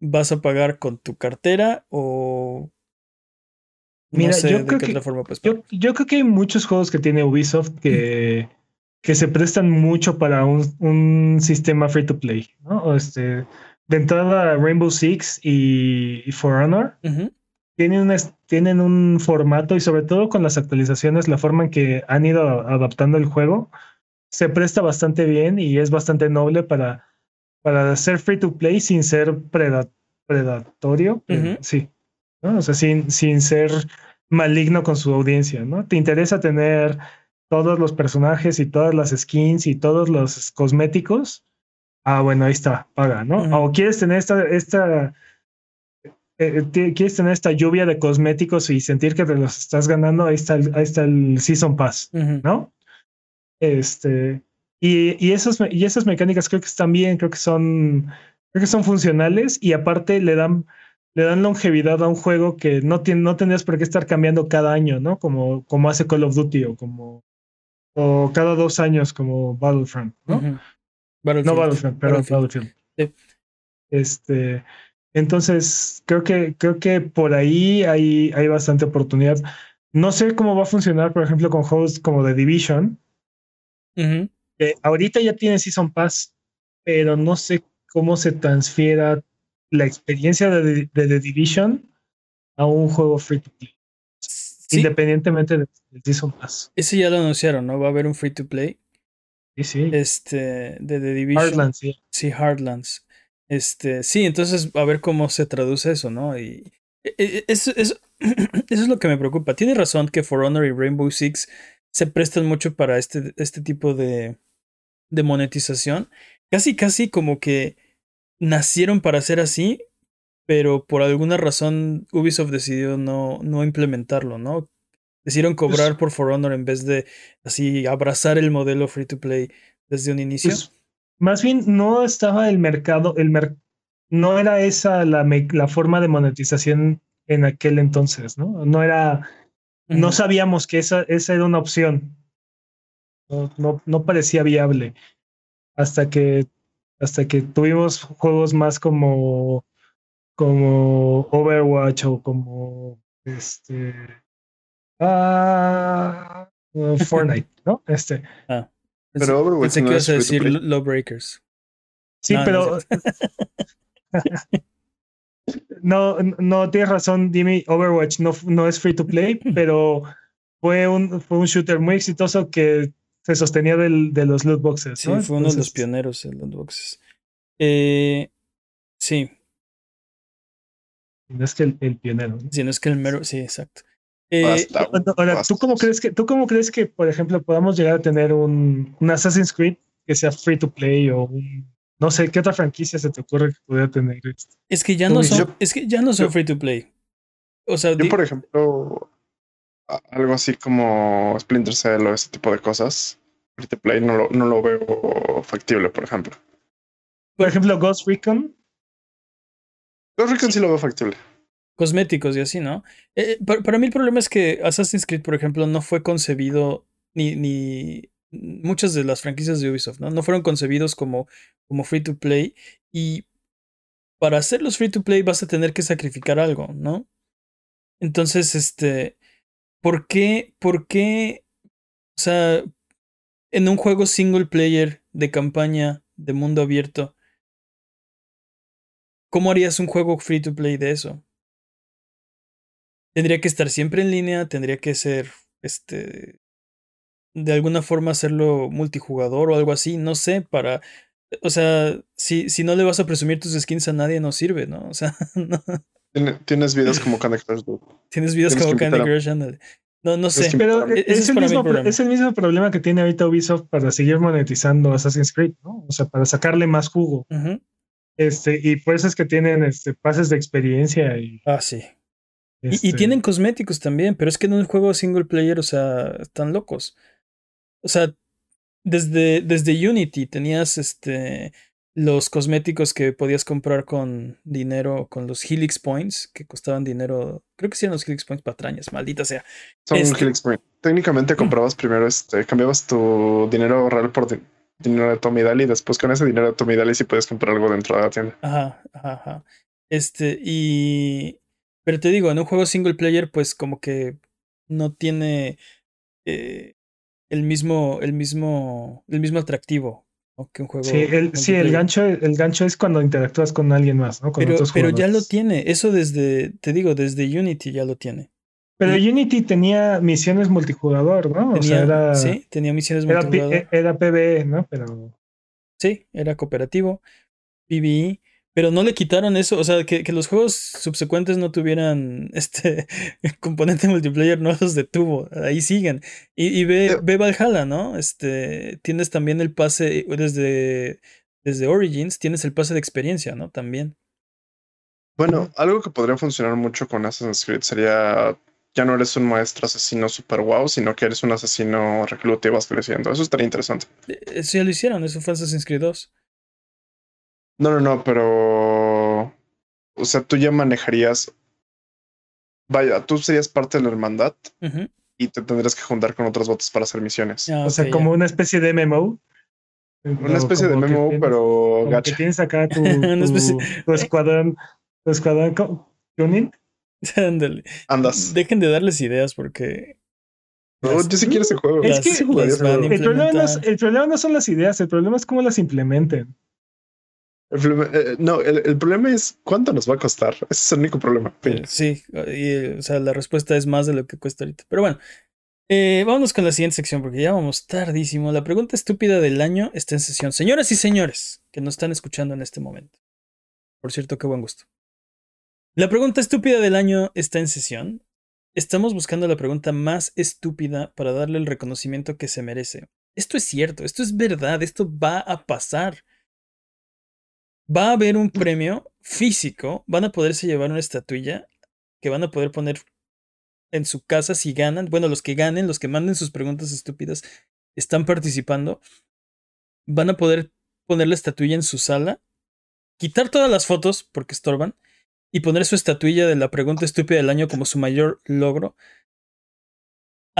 vas a pagar con tu cartera o... Mira, yo, creo que, forma yo, creo que hay muchos juegos que tiene Ubisoft que, que se prestan mucho para un, un sistema free to play, ¿no? Este, de entrada Rainbow Six y, For Honor tienen, un, tienen un formato y sobre todo con las actualizaciones, la forma en que han ido adaptando el juego, se presta bastante bien y es bastante noble para, para ser free to play sin ser predatorio. Sí. O sea, sin, sin ser maligno con su audiencia, ¿no? Te interesa tener todos los personajes y todas las skins y todos los cosméticos. Ah, bueno, ahí está, paga, ¿no? O quieres tener esta, esta eh, eh, quieres tener esta lluvia de cosméticos y sentir que te los estás ganando, ahí está el, ahí está el Season Pass, ¿no? Este, y, y, esos, y esas mecánicas creo que están bien, creo que son, creo que son funcionales y aparte le dan, le dan longevidad a un juego que no, tiene, no tendrías por qué estar cambiando cada año, ¿no? Como, como hace Call of Duty o como o cada dos años como Battlefront, ¿no? No Battlefront, pero Battlefield. Este, entonces, creo que, creo que por ahí hay, hay bastante oportunidad. No sé cómo va a funcionar, por ejemplo, con juegos como The Division. Ahorita ya tiene Season Pass, pero no sé cómo se transfiera la experiencia de, The Division a un juego free to play. Independientemente del Season Pass. Ese ya lo anunciaron, ¿no? Va a haber un free to play. Sí, sí. Este, de The Division. Hardlands, sí. Sí, Hardlands. Este, sí, entonces a ver cómo se traduce eso, ¿no? Y e, e, eso, eso, es lo que me preocupa. Tiene razón que For Honor y Rainbow Six se prestan mucho para este, este tipo de, de monetización. Casi, casi como que nacieron para ser así, pero por alguna razón Ubisoft decidió no, no implementarlo, ¿no? Decidieron pues cobrar por For Honor en vez de así abrazar el modelo free to play desde un inicio. Pues más bien no estaba el mercado, el no era esa la, la forma de monetización en aquel entonces, ¿no? No era, no sabíamos que esa, esa era una opción. No, no, no, parecía viable. Hasta que, hasta que tuvimos juegos más como, como Overwatch o como este ah, Fortnite, ¿no? Este. Ah. Pero Overwatch Pensé que ibas a decir Lawbreakers. Sí, pero. No, no, tienes razón, Dime. Overwatch no, no es free to play, pero fue un, fue un shooter muy exitoso que se sostenía del, de los loot boxes. Sí, fue uno de los pioneros en loot boxes. Eh, sí. No es que el, el pionero. ¿no? Sí, no es que el mero. Sí, exacto. Eh, ahora, ¿tú cómo, crees que, ¿tú cómo crees que, por ejemplo, podamos llegar a tener un, un Assassin's Creed que sea free to play o un, no sé, ¿qué otra franquicia se te ocurre que pudiera tener? Es que ya no son, es que ya no son free to play. O sea, yo, por ejemplo, algo así como Splinter Cell o ese tipo de cosas, free to play no lo, no lo veo factible, por ejemplo. Por ejemplo, Ghost Recon. Ghost Recon sí lo veo factible cosméticos y así, ¿no? Eh, para, mí el problema es que Assassin's Creed, por ejemplo, no fue concebido ni, ni muchas de las franquicias de Ubisoft, ¿no? No fueron concebidos como, como free to play y para hacerlos free to play vas a tener que sacrificar algo, ¿no? Entonces, este, ¿por qué, por qué, o sea, en un juego single player de campaña de mundo abierto, ¿cómo harías un juego free to play de eso? Tendría que estar siempre en línea, tendría que ser, este, de alguna forma hacerlo multijugador o algo así, no sé, para, o sea, si, si no le vas a presumir tus skins a nadie, no sirve, ¿no? O sea, no. Tienes vidas como Candy Crush, Tienes vidas como Candy Crush, No, no sé. Pero e, es, el mismo, es el mismo problema que tiene ahorita Ubisoft para seguir monetizando Assassin's Creed, ¿no? O sea, para sacarle más jugo. Este, y por eso es que tienen este, pases de experiencia y. Ah, sí Y, y Este, tienen cosméticos también, pero es que en un juego single player, o sea, están locos. O sea, desde, desde Unity tenías este los cosméticos que podías comprar con dinero, con los Helix Points, que costaban dinero. Creo que sí eran los Helix Points patrañas, maldita sea. Son Este- Helix Point. Técnicamente comprabas primero, este, cambiabas tu dinero real por di- dinero de Tommy Daly y después con ese dinero de Tommy Daly sí puedes comprar algo dentro de la tienda. Ajá, ajá, ajá. Este, y. Pero te digo, en un juego single player, pues como que no tiene eh, el mismo, el mismo, el mismo atractivo. Que un juego. Sí, el, sí, el gancho, el gancho es cuando interactúas con alguien más, ¿no? Con Pero, otros pero ya lo tiene. Eso desde, te digo, desde Unity ya lo tiene. Pero Unity tenía misiones multijugador, ¿no? o Tenía, sea, era, sí, tenía misiones era, multijugador. era PvE, ¿no? Pero Sí, era cooperativo, PvE, pero no le quitaron eso, o sea, que, que los juegos subsecuentes no tuvieran este componente multiplayer, no los detuvo, ahí siguen. Y, y ve, ve Valhalla, ¿no? Este, tienes también el pase desde, desde Origins, tienes el pase de experiencia, ¿no? También. Bueno, algo que podría funcionar mucho con Assassin's Creed sería ya no eres un maestro asesino super wow, sino que eres un asesino recluta y vas creciendo. Eso estaría interesante. Eh, Eso ya lo hicieron, eso fue Assassin's Creed 2. No, no, no, pero. O sea, tú ya manejarías. Vaya, tú serías parte de la hermandad y te tendrías que juntar con otros votos para hacer misiones. Ah, o sea, como ya. una especie de MMO. Una especie de memo, pero que gacha. tienes acá tu, Una tu, especie- tu escuadrón, tu escuadrón tuning. Ándale. Andas. Dejen de darles ideas porque No, las- yo sí quiero ese juego. Es que sí van El problema, no es, el problema no son las ideas, el problema es cómo las implementen. Problema- eh, no, el, problema es cuánto nos va a costar. Ese es el único problema. Eh, Sí, eh, o sea, la respuesta es más de lo que cuesta ahorita. Pero bueno, eh, vámonos con la siguiente sección porque ya vamos tardísimo. La pregunta estúpida del año está en sesión. Señoras y señores que nos están escuchando en este momento. Por cierto, qué buen gusto. La pregunta estúpida del año está en sesión. Estamos buscando la pregunta más estúpida para darle el reconocimiento que se merece. Esto es cierto, esto es verdad, esto va a pasar. Va a haber un premio físico, van a poderse llevar una estatuilla que van a poder poner en su casa si ganan. Bueno, los que ganen, los que manden sus preguntas estúpidas, están participando. Van a poder poner la estatuilla en su sala, quitar todas las fotos porque estorban y poner su estatuilla de la pregunta estúpida del año como su mayor logro.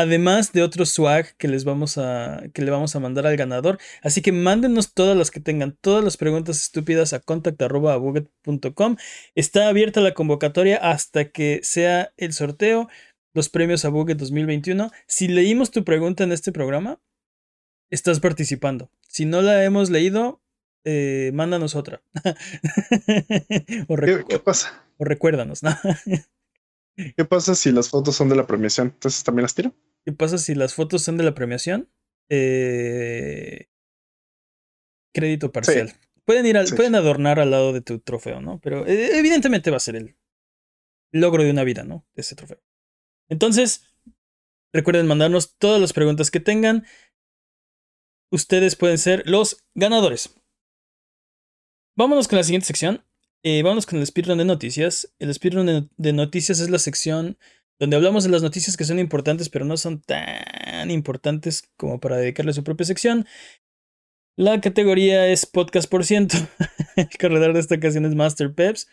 Además de otro swag que les vamos a que le vamos a mandar al ganador, así que mándenos todas las que tengan, todas las preguntas estúpidas a contact@abuget.com. Está abierta la convocatoria hasta que sea el sorteo, los premios a Buget 2021. Si leímos tu pregunta en este programa, estás participando. Si no la hemos leído, eh, mándanos otra. o, ¿Qué, qué pasa? o recuérdanos. ¿no? ¿Qué pasa si las fotos son de la premiación? Entonces también las tiro. ¿Qué pasa si las fotos son de la premiación? Eh, crédito parcial. Pueden ir al, Sí. pueden adornar al lado de tu trofeo, ¿no? Pero eh, evidentemente va a ser el logro de una vida, ¿no? De ese trofeo. Entonces, recuerden mandarnos todas las preguntas que tengan. Ustedes pueden ser los ganadores. Vámonos con la siguiente sección. Eh, vámonos con el speedrun de noticias. El speedrun de, de noticias es la sección donde hablamos de las noticias que son importantes, pero no son tan importantes como para dedicarle su propia sección. La categoría es podcast por ciento. El corredor de esta ocasión es Master Peps.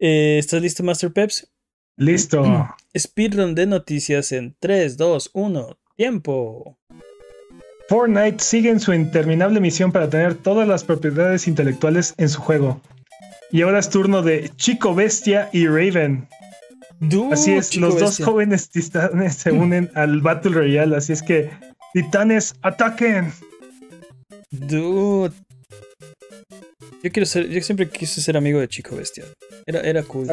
Eh, ¿Estás listo, Master Peps? Listo. Speedrun de noticias en 3, 2, 1, tiempo. Fortnite sigue en su interminable misión para tener todas las propiedades intelectuales en su juego. Y ahora es turno de Chico Bestia y Raven. Dude, Así es, los dos jóvenes titanes se unen al Battle Royale. Así es que, titanes, ataquen. Dude. Yo quiero ser, yo siempre quise ser amigo de Chico Bestia. Era, era cool.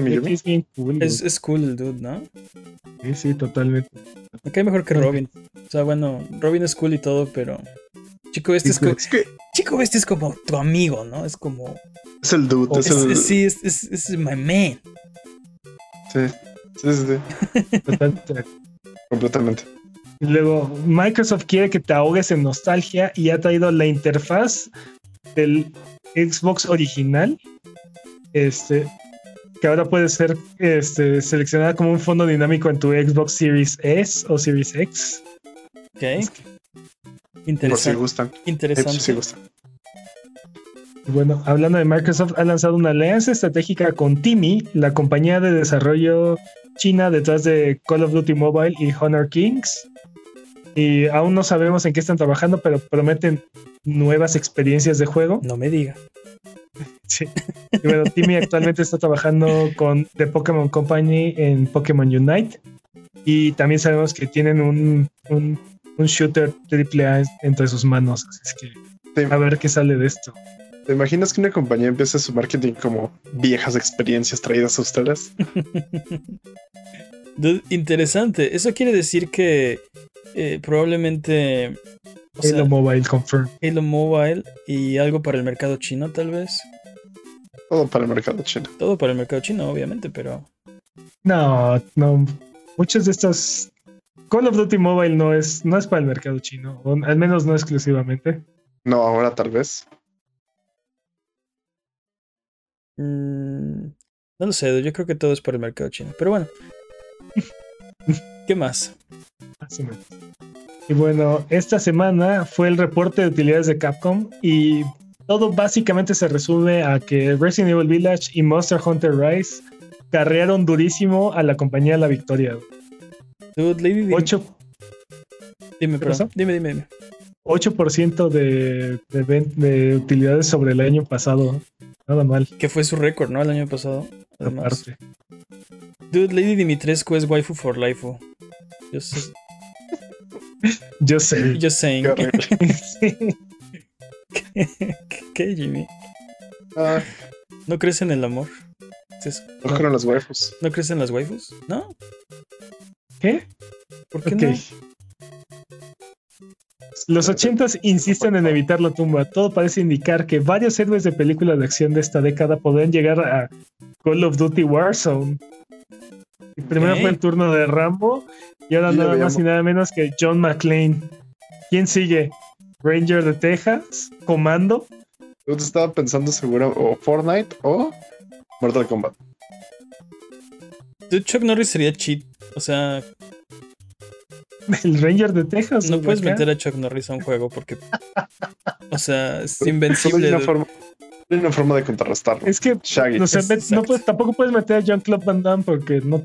Miyumi. Es bien cool. Es, es cool el dude, ¿no? Sí, sí, totalmente. Me cae mejor que Robin. O sea, bueno, Robin es cool y todo, pero. Chico Bestia es, Chico co- Es que Chico Bestia es como tu amigo, ¿no? Es como. es el dude. Oh, es es- el, sí, es, es, es my man. Sí, sí, sí, sí, Totalmente. completamente. Y luego, Microsoft quiere que te ahogues en nostalgia y ha traído la interfaz del Xbox original. Este, que ahora puede ser este, seleccionada como un fondo dinámico en tu Xbox Series S o Series X. Ok. Por si Interesante. gustan. Interesante. sí gustan. Bueno, hablando de Microsoft, ha lanzado una alianza estratégica con Timi, la compañía de desarrollo china detrás de Call of Duty Mobile y Honor Kings. Y aún no sabemos en qué están trabajando, pero prometen nuevas experiencias de juego. No me diga. Sí. Y bueno, Timmy actualmente está trabajando con The Pokémon Company en Pokémon Unite. Y también sabemos que tienen un, un, un shooter AAA entre sus manos. Así es que ¿Te, a ver qué sale de esto. Te imaginas que una compañía empiece su marketing como viejas experiencias traídas a ustedes? Interesante. Eso quiere decir que eh, probablemente o sea, Halo Mobile Confirm. Halo Mobile y algo para el mercado chino, tal vez. Todo para el mercado chino. Todo para el mercado chino, obviamente, pero No, no. Muchos de estos. Call of Duty Mobile no es, no es para el mercado chino, o al menos no exclusivamente. No, ahora tal vez. Mm, no lo sé. Yo creo que todo es para el mercado chino. Pero bueno. ¿Qué más? Y bueno, esta semana fue el reporte de utilidades de Capcom y todo básicamente se resume a que Resident Evil Village y Monster Hunter Rise carrearon durísimo a la compañía la victoria. Dude, Lady, dime, 8, dime, dime, dime, dime. 8% de, de, ven- de utilidades sobre el año pasado. Nada mal. Que fue su récord, ¿no? El año pasado. Además. Aparte. Dude, Lady Dimitrescu es waifu for life. Yo sé. Yo sé. Just saying. Qué horrible. ¿Qué, Jimmy? Ah, ¿No crees en el amor? ¿Es eso? no fueron los waifus. ¿No crees en las waifus? ¿No? ¿Qué? ¿Por qué Ok. no? Los ochentas insisten en evitar la tumba. Todo parece indicar que varios héroes de películas de acción de esta década podrían llegar a Call of Duty Warzone. Y primero fue el turno de Rambo y ahora Sí, nada más y nada menos que John McClane. ¿Quién sigue? Ranger de Texas, Comando. Yo estaba pensando seguro o Fortnite o Mortal Kombat. Chuck Norris sería cheat. O sea, El Ranger de Texas. no ¿o puedes acá? meter a Chuck Norris a un juego porque. O sea, es hay invencible. una dude. forma, hay una forma de contrarrestarlo. Es que Shaggy. o sea, Es- met- no puedes- tampoco puedes meter a John Club Van Damme porque no,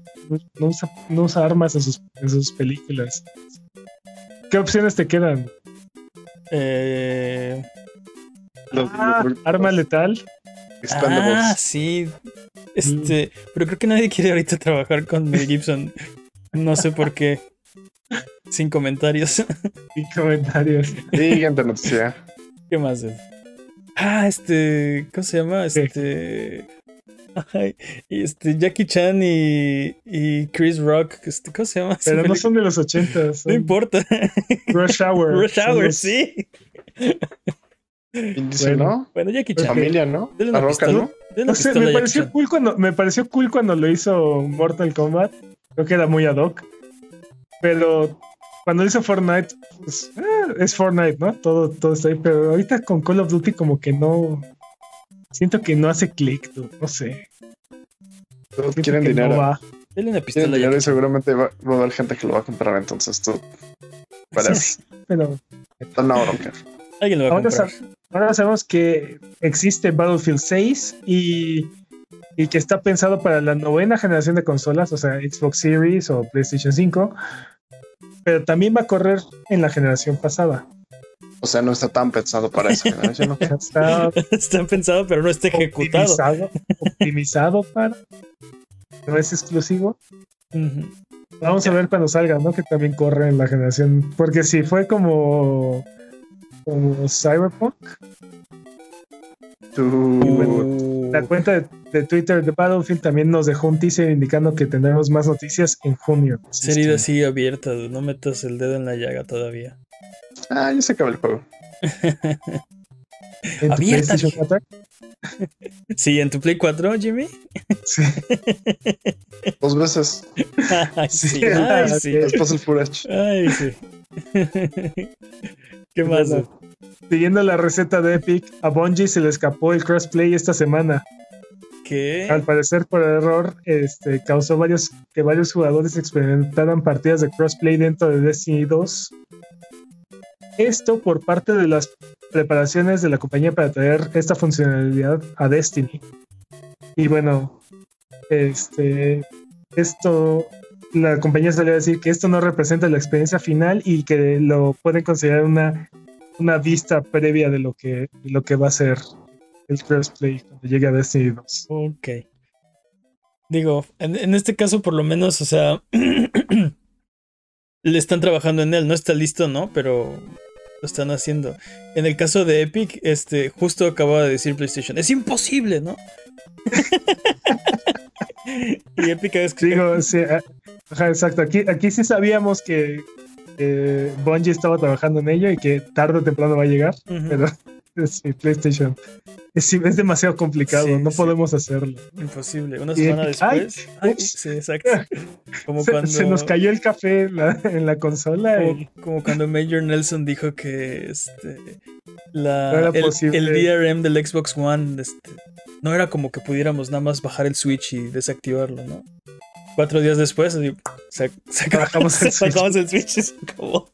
no, usa, no usa armas en sus, en sus películas. ¿Qué opciones te quedan? Eh, Los- Ah, arma letal. Ah, sí. Este. Pero creo que nadie quiere ahorita trabajar con Mel Gibson. No sé por qué. Sin comentarios. Y comentarios. Siguiente noticia. ¿Qué más? dude? Ah, este. ¿Cómo se llama? Este. Ay, este Jackie Chan y, y Chris Rock. Este, ¿Cómo se llama? Pero no son de los ochentas. No importa. Rush Hour. Rush Son Hour, los- sí. Bueno. ¿no? Bueno, Jackie. Chan. Familia, ¿no? La roca, pistola. ¿no? Dale una No sé, me pareció cool cuando me pareció cool cuando lo hizo Mortal Kombat. Creo que era muy ad hoc. Pero cuando hizo Fortnite, pues, eh, es Fortnite, ¿no? Todo, todo está ahí. Pero ahorita con Call of Duty como que no. Siento que no hace click, dude, no sé. Todos Siento quieren no dinero. va. Dale una Quieren pistola a dinero y seguramente va, va a haber gente que lo va a comprar. Entonces tú. Verás. Pero No, bronca. Alguien lo va a Ahora comprar. ahora sabemos que existe Battlefield 6 y, y que está pensado para la novena generación de consolas, o sea, Xbox Series o PlayStation 5, pero también va a correr en la generación pasada. O sea, no está tan pensado para esa generación. ¿no? Está Está pensado, pero no está ejecutado. optimizado, optimizado para. No es exclusivo. Vamos a ver cuando salga, ¿no? Que también corre en la generación. Porque si fue como. como Cyberpunk, Uh, La cuenta de, de Twitter de Battlefield también nos dejó un teaser indicando que tendremos más noticias en junio. Así es Herida que- sigue abierta, dude. no metas el dedo en la llaga todavía. Ah, ya se acaba el juego. ¿En tu Abierta. PlayStation 4? Sí, en tu Play 4, Jimmy. Sí. Dos veces. Ay, sí, Sí, ay, sí. Después el Edge. Ay, sí. ¿Qué más? Siguiendo la receta de Epic, a Bungie se le escapó el crossplay esta semana. ¿Qué? Al parecer, por error, este, causó varios, que varios jugadores experimentaran partidas de crossplay dentro de Destiny 2. Esto por parte de las preparaciones de la compañía para traer esta funcionalidad a Destiny. Y bueno, este, esto, la compañía salió a decir que esto no representa la experiencia final y que lo pueden considerar una, una vista previa de lo que, lo que va a ser el crossplay cuando llegue a Destiny 2. Ok. Digo, en, en este caso por lo menos, o sea, le están trabajando en él, no está listo, ¿no? Pero lo están haciendo. En el caso de Epic, este, justo acababa de decir PlayStation, es imposible, ¿no? y Epic es que... Digo, sí, ajá, exacto. Aquí, aquí sí sabíamos que eh, Bungie estaba trabajando en ello y que tarde o temprano va a llegar, Ujú. pero sí, PlayStation es, es demasiado complicado, Sí, no sí. podemos hacerlo. Imposible. Una semana ¡ay! después. Ay, ups. sí, exacto. Como Se, cuando. se nos cayó el café en la, en la consola. y- Como, cuando Major Nelson dijo que este la, No el, DRM del Xbox One este, no era como que pudiéramos nada más bajar el Switch y desactivarlo, ¿no? Cuatro días después, así, sac- el Switch. bajamos el Switch y se acabó.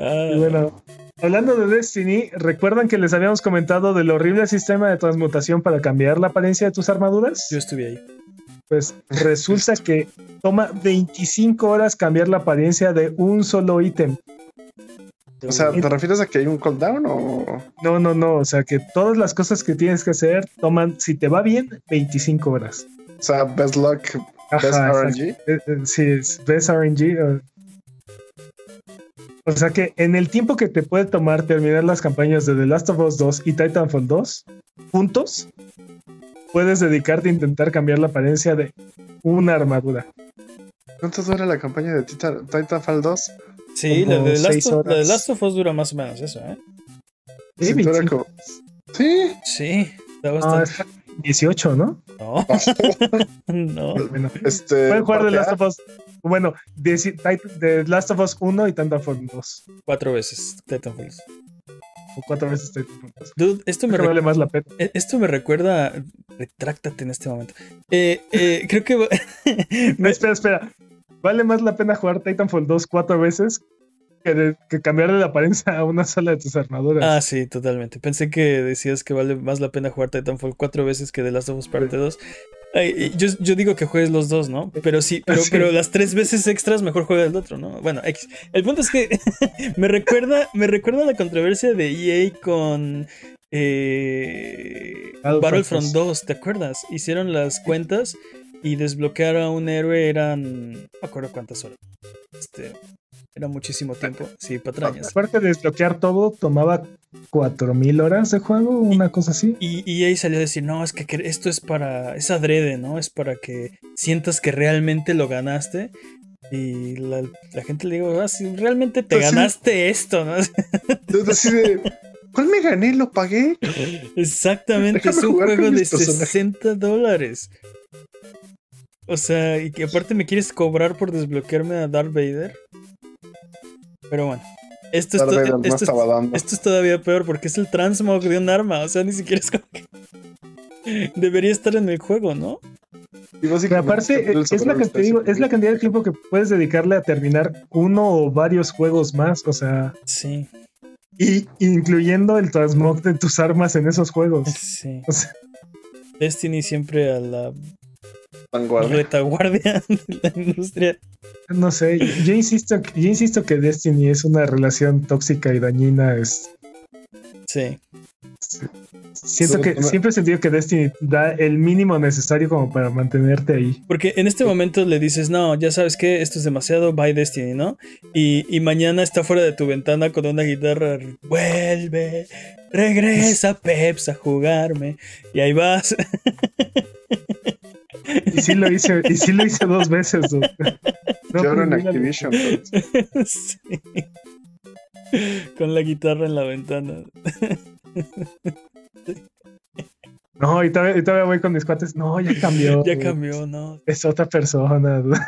Ah, Y bueno, hablando de Destiny, ¿recuerdan que les habíamos comentado del horrible sistema de transmutación para cambiar la apariencia de tus armaduras? yo estuve ahí. Pues resulta que toma 25 horas cambiar la apariencia de un solo ítem. O sea, ¿te refieres a que hay un cooldown o...? No, no, no. O sea que todas las cosas que tienes que hacer toman, si te va bien, 25 horas. O sea, best luck, best Ajá, RNG. Eh, eh, Sí, es Best RNG. O sea que en el tiempo que te puede tomar terminar las campañas de The Last of Us 2 y Titanfall 2 juntos, puedes dedicarte a intentar cambiar la apariencia de una armadura. ¿Cuánto dura la campaña de Tita- Titanfall 2? Sí, la de, Last of, la de horas. Last of Us dura más o menos eso, ¿eh? Sí, Sí, 25. como- Sí. Sí, está Ah, bastante. 18, ¿no? No, no. Bueno, Este, pueden jugar The Last of Us. Bueno, de Last of Us 1 y Titanfall 2. Cuatro veces Titanfall. O cuatro veces Titanfall 2. Dude, esto me, vale más la pena. eh, esto me recuerda. Retráctate en este momento. Eh, eh, creo que. No, me- espera, espera. Vale más la pena jugar Titanfall 2 cuatro veces que, de- que cambiarle la apariencia a una sola de tus armaduras. Ah, sí, totalmente. Pensé que decías que vale más la pena jugar Titanfall cuatro veces que The Last of Us Parte 2. Ay, eh, yo, yo digo que juegues los dos, ¿no? Pero sí, pero, Sí. pero las tres veces extras mejor juega el otro, ¿no? Bueno. El punto es que me recuerda, me recuerda la controversia de EA con eh, Battlefront 2, ¿te acuerdas? Hicieron las cuentas y desbloquear a un héroe eran. No me acuerdo cuántas horas. Este, era muchísimo tiempo. Sí, patrañas. Aparte de desbloquear todo, tomaba 4000 horas de juego, una cosa así. Y, y ahí salió a decir, no, es que esto es para, es adrede, ¿no? Es para que sientas que realmente lo ganaste. Y la, la gente le digo, ah, si realmente te Pues ganaste esto, ¿no? Entonces, ¿cuál me gané? ¿Lo pagué? Exactamente, es un juego de mis personajes. 60 dólares. O sea, y que aparte me quieres cobrar por desbloquearme a Darth Vader. Pero bueno, esto es, Darth to- Vader no esto es- estaba dando. esto es todavía peor porque es el transmog de un arma. O sea, ni siquiera es como que. Debería estar en el juego, ¿no? Y aparte, el es la, sombrero que está te digo, así. es la cantidad de tiempo que puedes dedicarle a terminar uno o varios juegos más. O sea, Sí, y incluyendo el transmog de tus armas en esos juegos. sí. O sea, Destiny siempre a la Vanguardia. retaguardia de la industria. no sé, yo insisto, yo insisto que Destiny es una relación tóxica y dañina. Es, Sí, siento que siempre he sentido que Destiny da el mínimo necesario como para mantenerte ahí. porque en este momento le dices, no, ya sabes que esto es demasiado, bye Destiny, ¿no? Y, y mañana está fuera de tu ventana con una guitarra, vuelve, regresa Peps a jugarme. Y ahí vas. Y sí lo hice, y sí lo hice dos veces. dude. No Yo abro en Activision. entonces. Sí. Con la guitarra en la ventana. No, y todavía, y todavía voy con mis cuates. No, ya cambió. Ya dude. cambió, ¿no? Es otra persona. dude.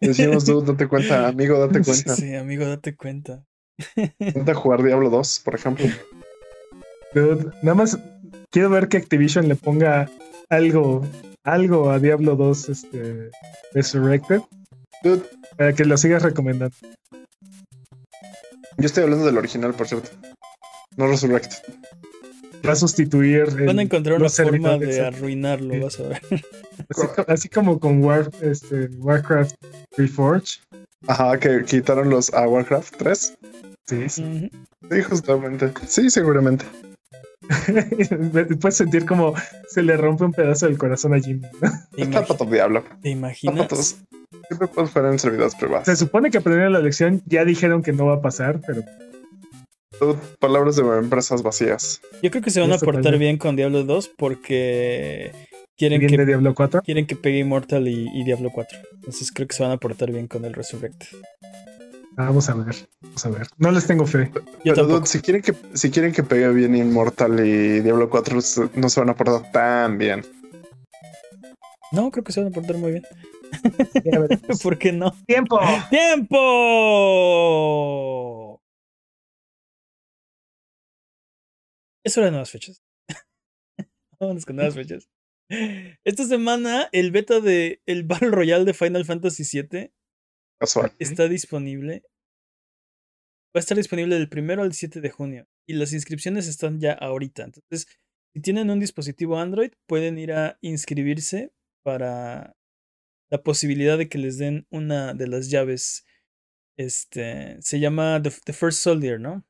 Decimos, dude, date cuenta, amigo, date cuenta. Sí, amigo, date cuenta. Intenta jugar Diablo 2, por ejemplo. Dude, nada más quiero ver que Activision le ponga algo, algo a Diablo 2 este, Resurrected Dude, para que lo sigas recomendando. yo estoy hablando del original, por cierto. No Resurrected. Va a sustituir. el- Van a encontrar una forma de arruinarlo, Sí. vas a ver. Así, co- así como con War, este, Warcraft Reforged. Ajá, que quitaron los a Warcraft 3. Sí, sí. Sí, justamente. Sí, seguramente. Puedes sentir como se le rompe un pedazo del corazón a Jimmy. ¿no? ¿Te, Está pato diablo. te imaginas? Siempre puedes en servidores privados. Se supone que aprendieron la lección, ya dijeron que no va a pasar, pero palabras de empresas vacías. Yo creo que se van a portar también. bien con Diablo 2 porque quieren de que, Diablo 4. quieren que pegue Immortal y, y Diablo 4. Entonces creo que se van a portar bien con el Resurrect. Vamos a ver, vamos a ver. No les tengo fe. Yo Pero tampoco. dude, si quieren que si quieren que pegue bien Immortal y Diablo 4 se- no se van a portar tan bien. No, creo que se van a portar muy bien. ¿Por qué no? ¡Tiempo! ¡Tiempo! Es hora de nuevas fechas. Vámonos con nuevas fechas. Esta semana el beta de el Battle Royale de Final Fantasy VII Casual. está disponible. Va a estar disponible del primero al 7 de junio. Y las inscripciones están ya ahorita. Entonces, si tienen un dispositivo Android, pueden ir a inscribirse para la posibilidad de que les den una de las llaves. Este se llama The, The First Soldier, ¿no?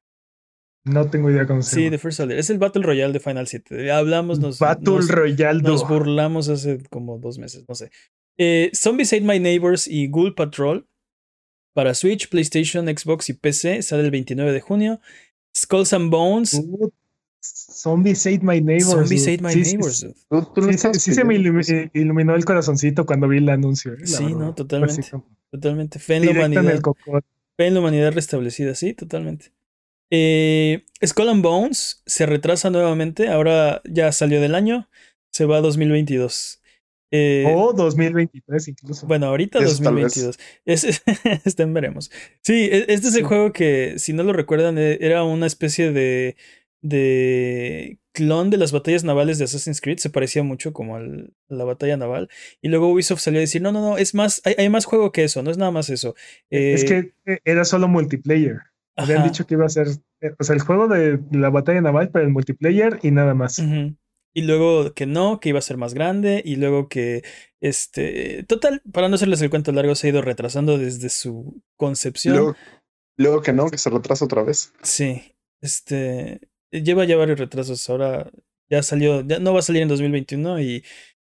No tengo idea cómo se Sí, llama. The First Soldier. Es el Battle Royale de Final 7. Hablamos, nos, Battle nos- Royale nos 2. burlamos hace como dos meses, no sé. Eh, Zombies Ate My Neighbors y Ghoul Patrol para Switch, PlayStation, Xbox y PC sale el 29 de junio. Skulls and Bones. Dude, Zombies Ate My Neighbors. Zombies. Ate My Sí, Neighbors. Sí, se me ilumi- iluminó el corazoncito cuando vi el anuncio. eh, Sí, verdad. no, totalmente. Así Totalmente. Fe en la en humanidad. Fe en la humanidad restablecida, sí, totalmente. Eh, Skull and Bones se retrasa nuevamente. Ahora ya salió del año. Se va a 2022. Eh, O 2023 incluso. Bueno, ahorita Eso tal vez. 2022. Es, en veremos. Sí, e- este es el Sí. juego que, si no lo recuerdan, e- era una especie de, de clon de las batallas navales de Assassin's Creed. Se parecía mucho como al- a la batalla naval. Y luego Ubisoft salió a decir, no, no, no, es más, hay, hay más juego que eso, no es nada más eso. es Eh, que era solo multiplayer. Habían dicho que iba a ser, eh, o sea, el juego de la batalla naval, pero el multiplayer y nada más. Y luego que no, que iba a ser más grande. Y luego que, este, total, para no hacerles el cuento largo, se ha ido retrasando desde su concepción. Luego, luego que no, que se retrasa otra vez. Sí, este lleva ya varios retrasos. Ahora ya salió, ya no va a salir en 2021 y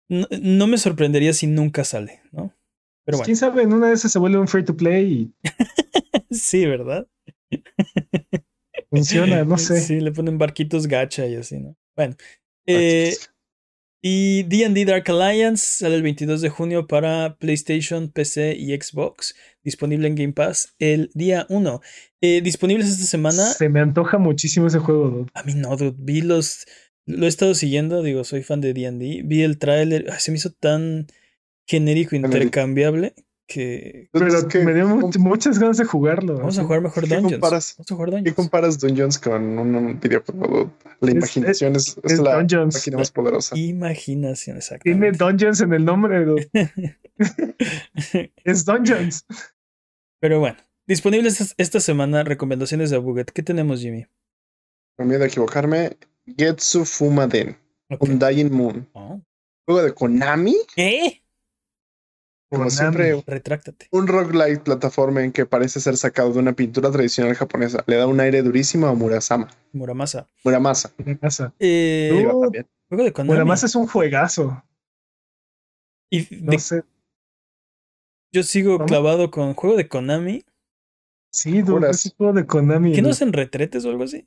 no, no me sorprendería si nunca sale, ¿no? Pero Pues, bueno, Quién sabe, en una de esas se vuelve un free to play y sí, ¿verdad? funciona, no sé. Sí, le ponen barquitos gacha y así, ¿no? Bueno, eh, y D&D Dark Alliance sale el 22 de junio para PlayStation, PC y Xbox, disponible en Game Pass el día 1. Eh, disponibles esta semana. Se me antoja muchísimo ese juego, dude. A mí no, dude. Vi los. Lo he estado siguiendo, digo, soy fan de DD. Vi el tráiler. Se me hizo tan genérico, Genérico. intercambiable, que. Dude, Pero es que- me dio mu- ¿cómo- muchas ganas de jugarlo. Vamos a jugar mejor ¿Qué Dungeons. comparas? Vamos a jugar ¿Qué Dungeons. comparas Dungeons con un, un videojuego? La Es- imaginación es, es es la Dungeons. máquina más poderosa. Imaginación, Tiene exactamente. Dungeons en el nombre. Es Dungeons. Pero bueno, disponibles esta, semana recomendaciones de Buget. ¿Qué tenemos, Jimmy? Con miedo a equivocarme, Getsu Fumaden, Ok. Undying Moon. Oh. Juego de Konami, ¿Qué? Como Konami. siempre, Retráctate. un roguelite plataforma en que parece ser sacado de una pintura tradicional japonesa. Le da un aire durísimo a Murasama. Muramasa. Muramasa. ¿Qué pasa? Eh, juego de Konami. Además es un juegazo. Y No de- sé. yo sigo ¿Cómo? clavado con juego de Konami. Sí, dude, es juego de Konami. ¿Que no hacen retretes o algo así?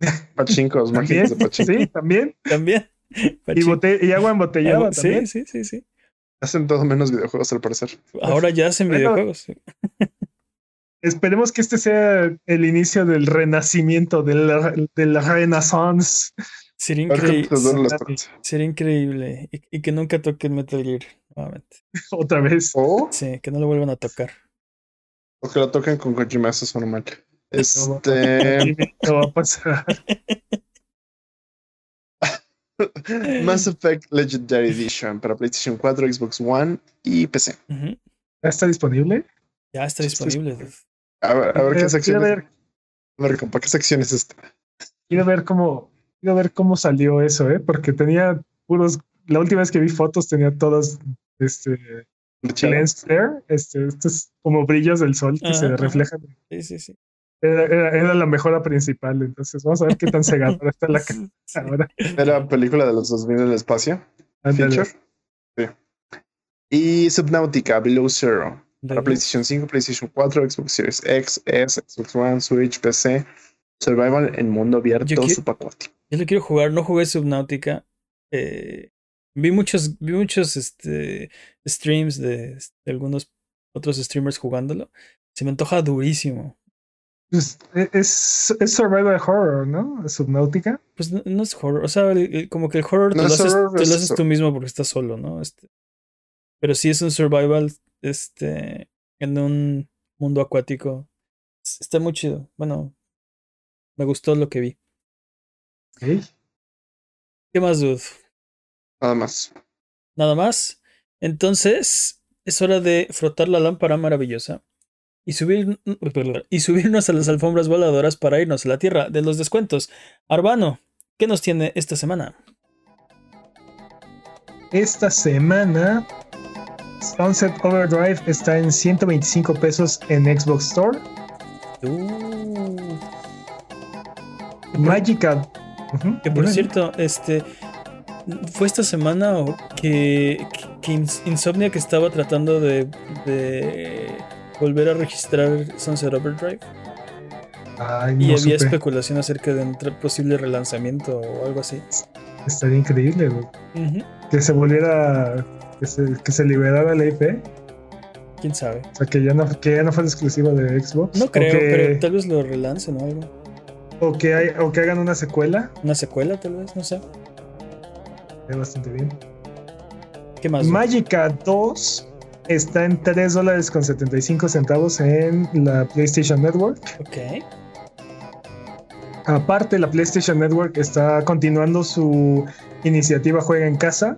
Pachincos, máquinas de pachinko. sí, también. También. Y, bote- y agua embotellada Agua- también. Sí, sí, sí, sí. Hacen todo menos videojuegos al parecer. Ahora ya hacen Bueno. videojuegos. sí. Esperemos que este sea el inicio del renacimiento, del, del renaissance. Sería, increíble sería increíble. Y, y que nunca toquen Metal Gear nuevamente. Otra vez. Sí, que no lo vuelvan a tocar. o que lo toquen con Kojima, eso es normal. Este. No va a pasar. Mass Effect Legendary Edition para PlayStation 4, Xbox One y PC. ¿Ya está disponible? Ya está disponible. A ver, a ver qué sección ver, A ver, compa, ¿qué sección es esta? quiero ver cómo, quiero ver cómo salió eso, ¿eh? Porque tenía puros, la última vez que vi fotos tenía todas, este, lens flare, este, estos como brillos del sol que se reflejan. Sí, sí, sí. Era, era- era la mejora principal, entonces vamos a ver qué tan cegadora está la ahora. Era película de los 2000 del espacio. Feature. Sí. Y Subnautica Below Zero. Para PlayStation 5, PlayStation 4, Xbox Series X, S, Xbox One, Switch, PC. Survival en mundo abierto Yo subacuático. Yo lo quiero jugar, no jugué Subnautica. Eh, vi muchos, vi muchos este, streams de, de algunos otros streamers jugándolo. Se me antoja durísimo. Pues, e- es, es survival horror, ¿no? Subnautica. Pues no, no es horror, o sea, el- el- como que el horror No te, lo es haces, horror, te lo es haces sur- tú mismo porque estás solo, ¿no? Este, pero sí es un survival este, en un mundo acuático. Es- Está muy chido. Bueno, me gustó lo que vi. Ok. ¿Qué más, dude? Nada más. Nada más. Entonces, es hora de frotar la lámpara maravillosa y, subir, y subirnos a las alfombras voladoras para irnos a la tierra de los descuentos. Arbano, ¿qué nos tiene esta semana? Esta semana Sunset Overdrive está en 125 pesos en Xbox Store. Uh, que por cierto, este fue esta semana que, que- que Ins- Insomnia que estaba tratando de, de volver a registrar Sunset Overdrive Ay, y había supe. especulación acerca de un posible relanzamiento o algo así. Estaría increíble, güey. Que se volviera. Que se, que se liberara la IP. ¿Quién sabe? O sea, que ya no, que ya no fuera exclusiva de Xbox. No creo, que, pero tal vez lo relancen o algo. o, que hay- o que hagan una secuela. Una secuela, tal vez, no sé. Está bastante bien. ¿Qué más? Magica 2 está en 3 dólares con 75 centavos en la PlayStation Network. Ok. Aparte, la PlayStation Network está continuando su iniciativa Juega en Casa.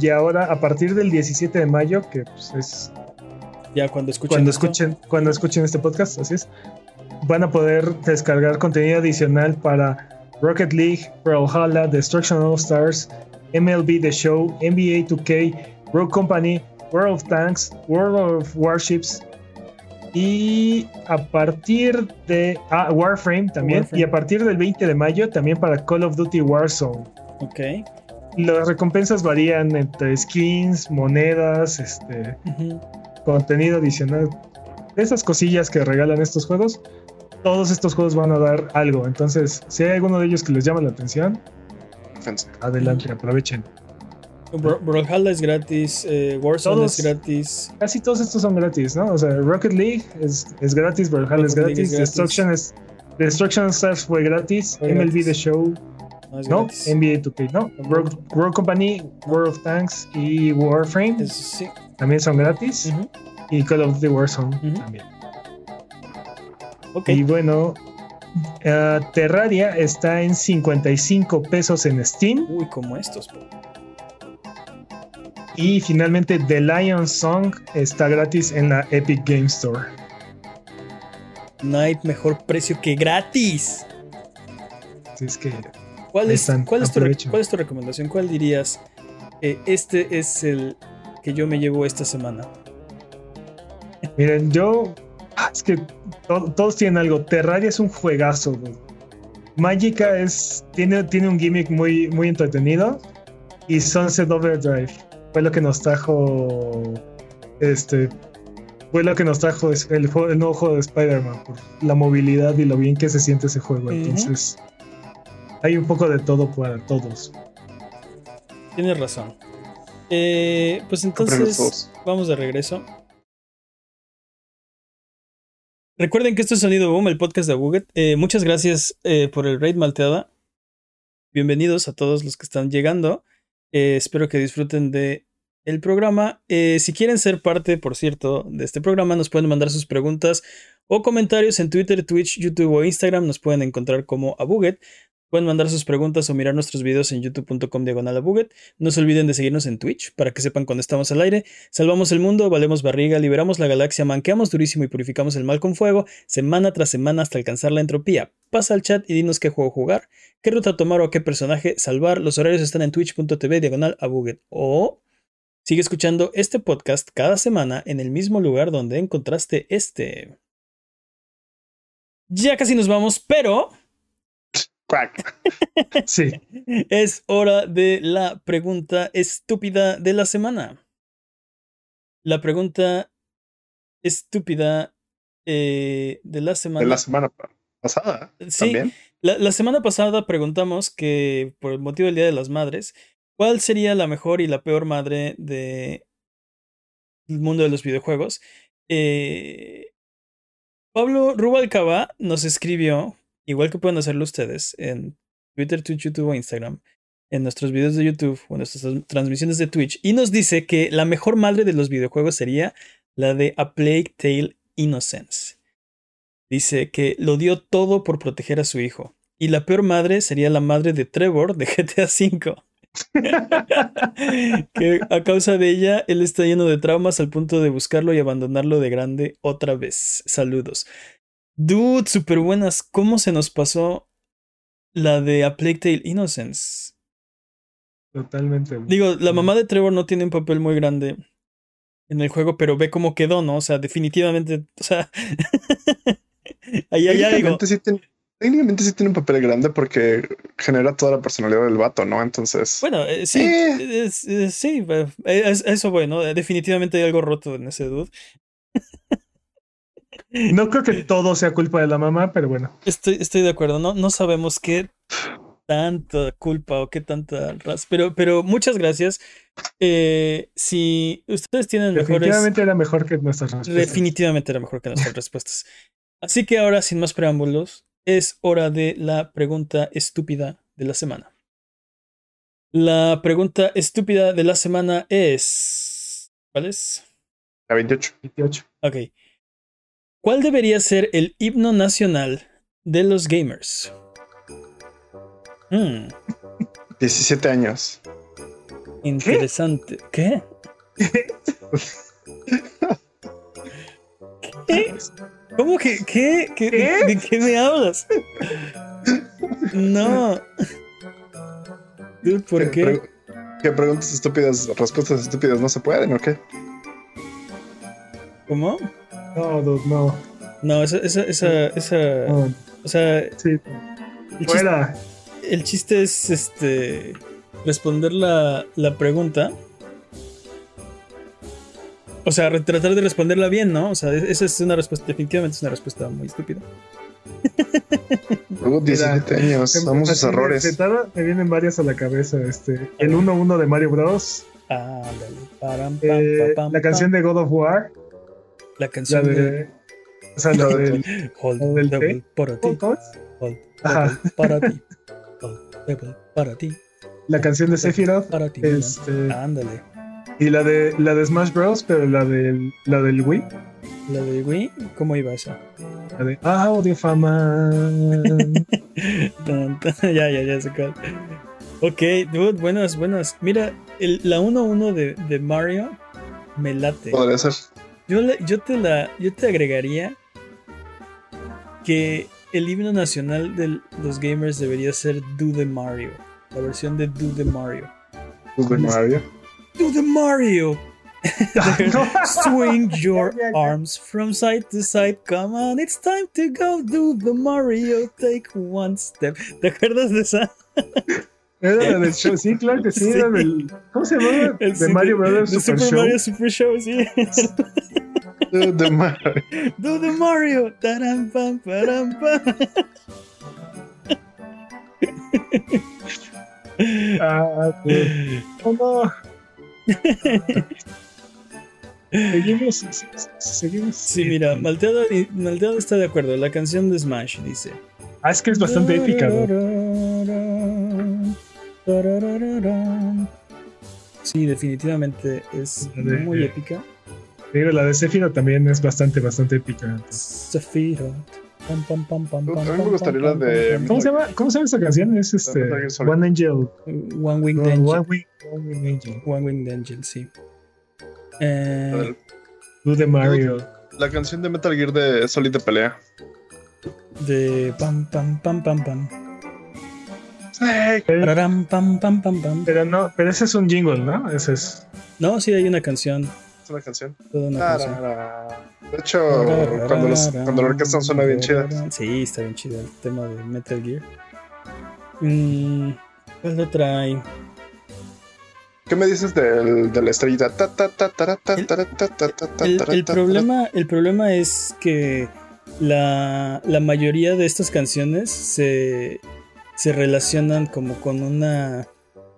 Y ahora, a partir del 17 de mayo, que pues, es Ya cuando escuchen cuando esto, escuchen, cuando escuchen este podcast, así es, van a poder descargar contenido adicional para Rocket League, Brawlhalla, Destruction All Stars, MLB The Show, NBA 2K, Rogue Company, World of Tanks, World of Warships y a partir de ah, Warframe también Warframe. y a partir del 20 de mayo también para Call of Duty Warzone. Ok. Las recompensas varían entre skins, monedas, este, contenido adicional. Esas cosillas que regalan estos juegos, todos estos juegos van a dar algo. Entonces, si hay alguno de ellos que les llama la atención, adelante, aprovechen. Brawlhalla es gratis, eh, Warzone Todos- es gratis. Casi todos estos son gratis, ¿no? O sea, Rocket League es, es gratis, Brawlhalla es Rocket gratis, es gratis. Destruction es Destruction Stars fue gratis, Fue MLB gratis. The Show, No. NBA 2K, no, Rogue Company, World of Tanks y Warframe sí. también son gratis, y Call of Duty Warzone también. Ok. Y bueno, eh, Terraria está en 55 pesos en Steam. Uy, como estos. po. Y finalmente The Lion Song está gratis en la Epic Game Store. No hay mejor precio que gratis. Así es que ¿Cuál es, están, cuál es, tu, re- aprovechen. cuál es tu recomendación? ¿Cuál dirías? eh, este es el que yo me llevo esta semana. miren, yo ah, es que to- todos tienen algo. Terraria es un juegazo. güey. Magica es tiene, tiene un gimmick muy, muy entretenido. Y Sunset Overdrive fue lo que nos trajo este fue lo que nos trajo el, el nuevo juego de Spider-Man por la movilidad y lo bien que se siente ese juego. Entonces, hay un poco de todo para todos. Tienes razón. Eh, pues entonces vamos de regreso. Recuerden que esto es Sonido Boom, el podcast de Buget. Eh, muchas gracias eh, por el raid malteada. Bienvenidos a todos los que están llegando. Eh, espero que disfruten de el programa. Eh, si quieren ser parte, por cierto, de este programa, nos pueden mandar sus preguntas o comentarios en Twitter, Twitch, YouTube o Instagram. Nos pueden encontrar como a Buget. Pueden mandar sus preguntas o mirar nuestros videos en youtube.com diagonal. No se olviden de seguirnos en Twitch para que sepan cuando estamos al aire. Salvamos el mundo, valemos barriga, liberamos la galaxia, manqueamos durísimo y purificamos el mal con fuego, semana tras semana hasta alcanzar la entropía. Pasa al chat y dinos qué juego jugar, qué ruta tomar o a qué personaje salvar. Los horarios están en twitch.tv diagonal. O sigue escuchando este podcast cada semana en el mismo lugar donde encontraste este. Ya casi nos vamos, pero Sí. es hora de la pregunta estúpida de la semana. La pregunta estúpida eh, de la semana. De la semana pa- pasada. Sí. También. La, la semana pasada preguntamos que, por el motivo del Día de las Madres, ¿cuál sería la mejor y la peor madre de el mundo de los videojuegos? Eh, Pablo Rubalcaba nos escribió, igual que pueden hacerlo ustedes, en Twitter, Twitch, YouTube o Instagram, en nuestros videos de YouTube o en nuestras trans- transmisiones de Twitch, y nos dice que la mejor madre de los videojuegos sería la de A Plague Tale Innocence. Dice que lo dio todo por proteger a su hijo. Y la peor madre sería la madre de Trevor de GTA V. que a causa de ella, él está lleno de traumas al punto de buscarlo y abandonarlo de grande otra vez. Saludos. Dude, super buenas. ¿Cómo se nos pasó la de A Plague Tale Innocence? Totalmente. Digo, la mamá de Trevor no tiene un papel muy grande en el juego, pero ve cómo quedó, ¿no? O sea, definitivamente, o sea, ahí hay algo. Técnicamente sí, tiene, técnicamente sí tiene un papel grande porque genera toda la personalidad del vato, ¿no? Entonces. Bueno, eh, sí, Eh. es- es- sí, eh, es- eso bueno, definitivamente hay algo roto en ese dude. No creo que todo sea culpa de la mamá, pero bueno. Estoy, estoy de acuerdo, no, no sabemos qué tanta culpa o qué tanta raza, pero, pero muchas gracias. Eh, si ustedes tienen mejores... Definitivamente era mejor que nuestras respuestas. Definitivamente era mejor que nuestras respuestas. Así que ahora, sin más preámbulos, es hora de la pregunta estúpida de la semana. La pregunta estúpida de la semana es... ¿Cuál es? A 28. 28. Ok. ¿Cuál debería ser el himno nacional de los gamers? Hmm, 17 años. interesante. ¿Qué? ¿Qué? ¿Cómo que qué? ¿Qué? ¿De qué me hablas? No. ¿por qué? ¿Qué preguntas estúpidas, respuestas estúpidas no se pueden o qué? ¿Cómo? No, dude, no. No, esa, esa, esa, esa, no. o sea, el Sí. chiste, el chiste es este responder la, la pregunta. O sea, tratar de responderla bien, ¿no? O sea, esa es una respuesta, definitivamente es una respuesta muy estúpida. Luego 17 años, vamos sus Así de- errores. me vienen varias a la cabeza. Este, el 1-1 de Mario Bros. Ah, dale. Param, pam, eh, pa, pam, la canción pam. de God of War. La La canción de de. O sea, la del. Hold la del Devil té. para ti. Hold Ajá. Devil para ti. Hold Devil para ti. La canción de Sephiroth. Para ti. Este, Ándale. y la de la de Smash Bros, pero la del la del Wii. La de Wii, ¿cómo iba esa? La de Audio Fama. Ya, ya, ya sé cuál. Ok, dude, buenas, buenas. Mira, el- la 1-1 de, de Mario me late. Podría ser. Yo, le- yo, te la, yo te agregaría que el himno nacional de los gamers debería ser Do the Mario. La versión de Do the Mario. Super Mario. Do the Mario! No. Swing your arms from side to side. Come on, it's time to go do the Mario. Take one step. ¿Te acuerdas de esa? Era la del show. Sí, claro que sí. Sí. Era del. ¿Cómo se llama? El de Super- Mario Brothers de Super, Super Show. Mario Super Show, sí. De Mario. do the Mario. Taram, pam, param, pam. Ah, sí. Oh, no. Seguimos. Seguimos. Sí, mira, Malteado, Malteado está de acuerdo. La canción de Smash dice. Ah, es que es bastante épica, ¿no? Sí, definitivamente es de- muy épica. Digo, la de Sephiroth también es bastante, bastante épica. Sephiroth. Pam, pam, pam, pam, A pam, mí me gustaría pam, la de- ¿Cómo se llama, ¿Cómo se llama esta canción? Es este. One Angel. One Winged No, Angel. One Wing, One Wing Angel. One Winged Angel, sí. La, Eh, del- Do the Mario. la canción de Metal Gear de Solid de pelea. de pam, pam, pam, pam, pam. Snake. Pero, Pararam, pam, pam, pam, pam. pero no, pero ese es un jingle, ¿no? Ese es. No, sí hay una canción. Es una canción. Toda una canción. Tarara. De hecho, cuando, los- cuando la orquesta suena bien chida. Sí, está bien chido el tema de Metal Gear. Mm, ¿Cuál otra hay? ¿Qué me dices del, de la estrellita? El- El, problema, el problema es que la, la mayoría de estas canciones se, se relacionan como con una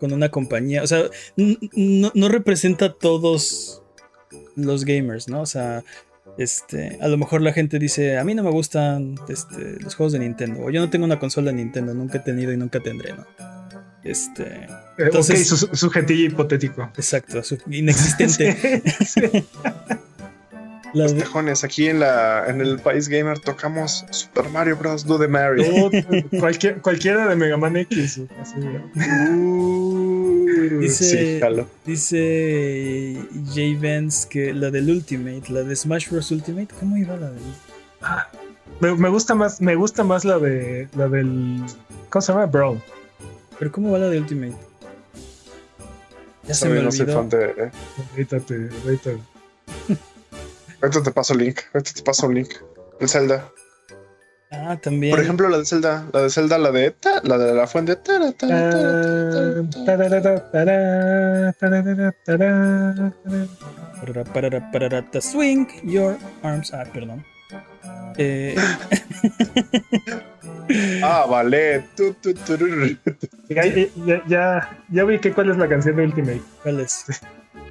con una compañía. O sea, no, no representa a todos los gamers, ¿no? O sea, este, a lo mejor la gente dice, a mí no me gustan este, los juegos de Nintendo. O yo no tengo una consola de Nintendo, nunca he tenido y nunca tendré, ¿no? Este, Eh, Entonces- ok, su, su hipotético. exacto, su- inexistente. Sí. Los tejones, aquí en la en el país gamer tocamos Super Mario Bros. Do the Mario. O cualquier, cualquiera de Mega Man X. así, Uh, Dice- sí. Dice Jay Vance que la del Ultimate, la de Smash Bros. Ultimate, ¿cómo iba la del me, me gusta más, me gusta más la de la del. ¿Cómo se llama? Brawl. Pero ¿cómo va la de Ultimate? Ya se me no soy olvidó. fan de. Ahorita te, ahorita. Ahorita te paso el link. Ahorita te paso un link. El Zelda. Ah, también. Por ejemplo, la de Zelda. La de Zelda, la de. ta, la de la fuente. tara, tara, tara, swing your arms. Ah, perdón. Eh, Ah, vale. Tu, tu, turur. Ya, ya, ya, ya vi que cuál es la canción de Ultimate. ¿Cuál es?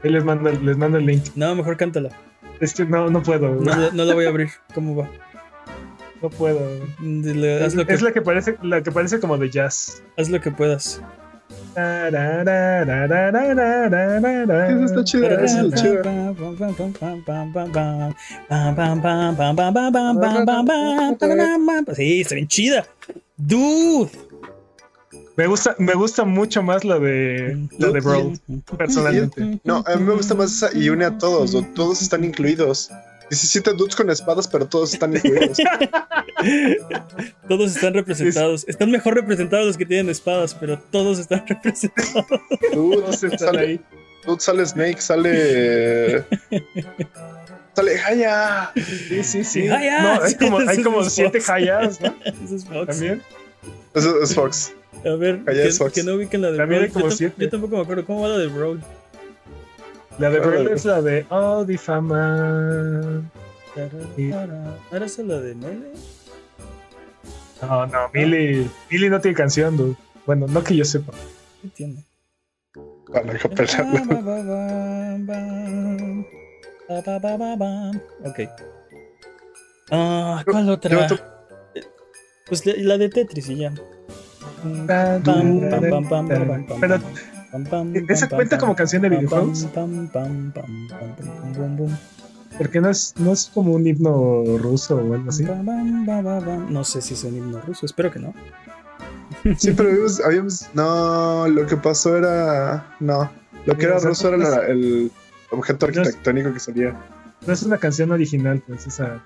Ahí les mando, el- les mando el link. No, mejor cántala. Es que no, no puedo. No, la- no la voy a abrir. ¿Cómo va? No puedo. Dile, haz, lo que, Es la que parece, la que parece como de jazz. haz lo que puedas. Esa está chida. Esa está chida. Sí, está bien chida. Dude. Me gusta, me gusta mucho más la de la de Brawl, personalmente. No, a mí me gusta más esa y une a todos. o Todos están incluidos. 17 dudes con espadas, pero todos están incluidos. Todos están representados. Están mejor representados los que tienen espadas, pero todos están representados. Dude, Todos están sale, ahí. dude, sale Snake, sale. Sale Haya. Sí, sí, sí. Hayas. No, hay como, hay como siete hayas, ¿no? Ese es Fox. También. Eso es Fox. A ver, que, que no ubiquen la de También hay Brawl. como Yo, yo tampoco me acuerdo cómo va la de Brawl. La de Brawl es la de Oh, difama. ¿No era esa la de Melee? No, no, Millie, Millie no tiene canción, dude. Bueno, no que yo sepa. ¿Qué tiene? Para bam. Ok. Ah, ¿cuál otra? Pues la, la de Tetris y ya. Pero pam, pam, ¿esa cuenta como canción de videojuegos? pam, pam, pam, pam, pam, pam, bum, bum. Porque no es, no es como un himno ruso o algo así. No sé si es un himno ruso, espero que no. Sí, pero habíamos, habíamos- No, lo que pasó era. No. Lo que era ruso era la- el objeto arquitectónico que salía. No es una canción original, pues esa.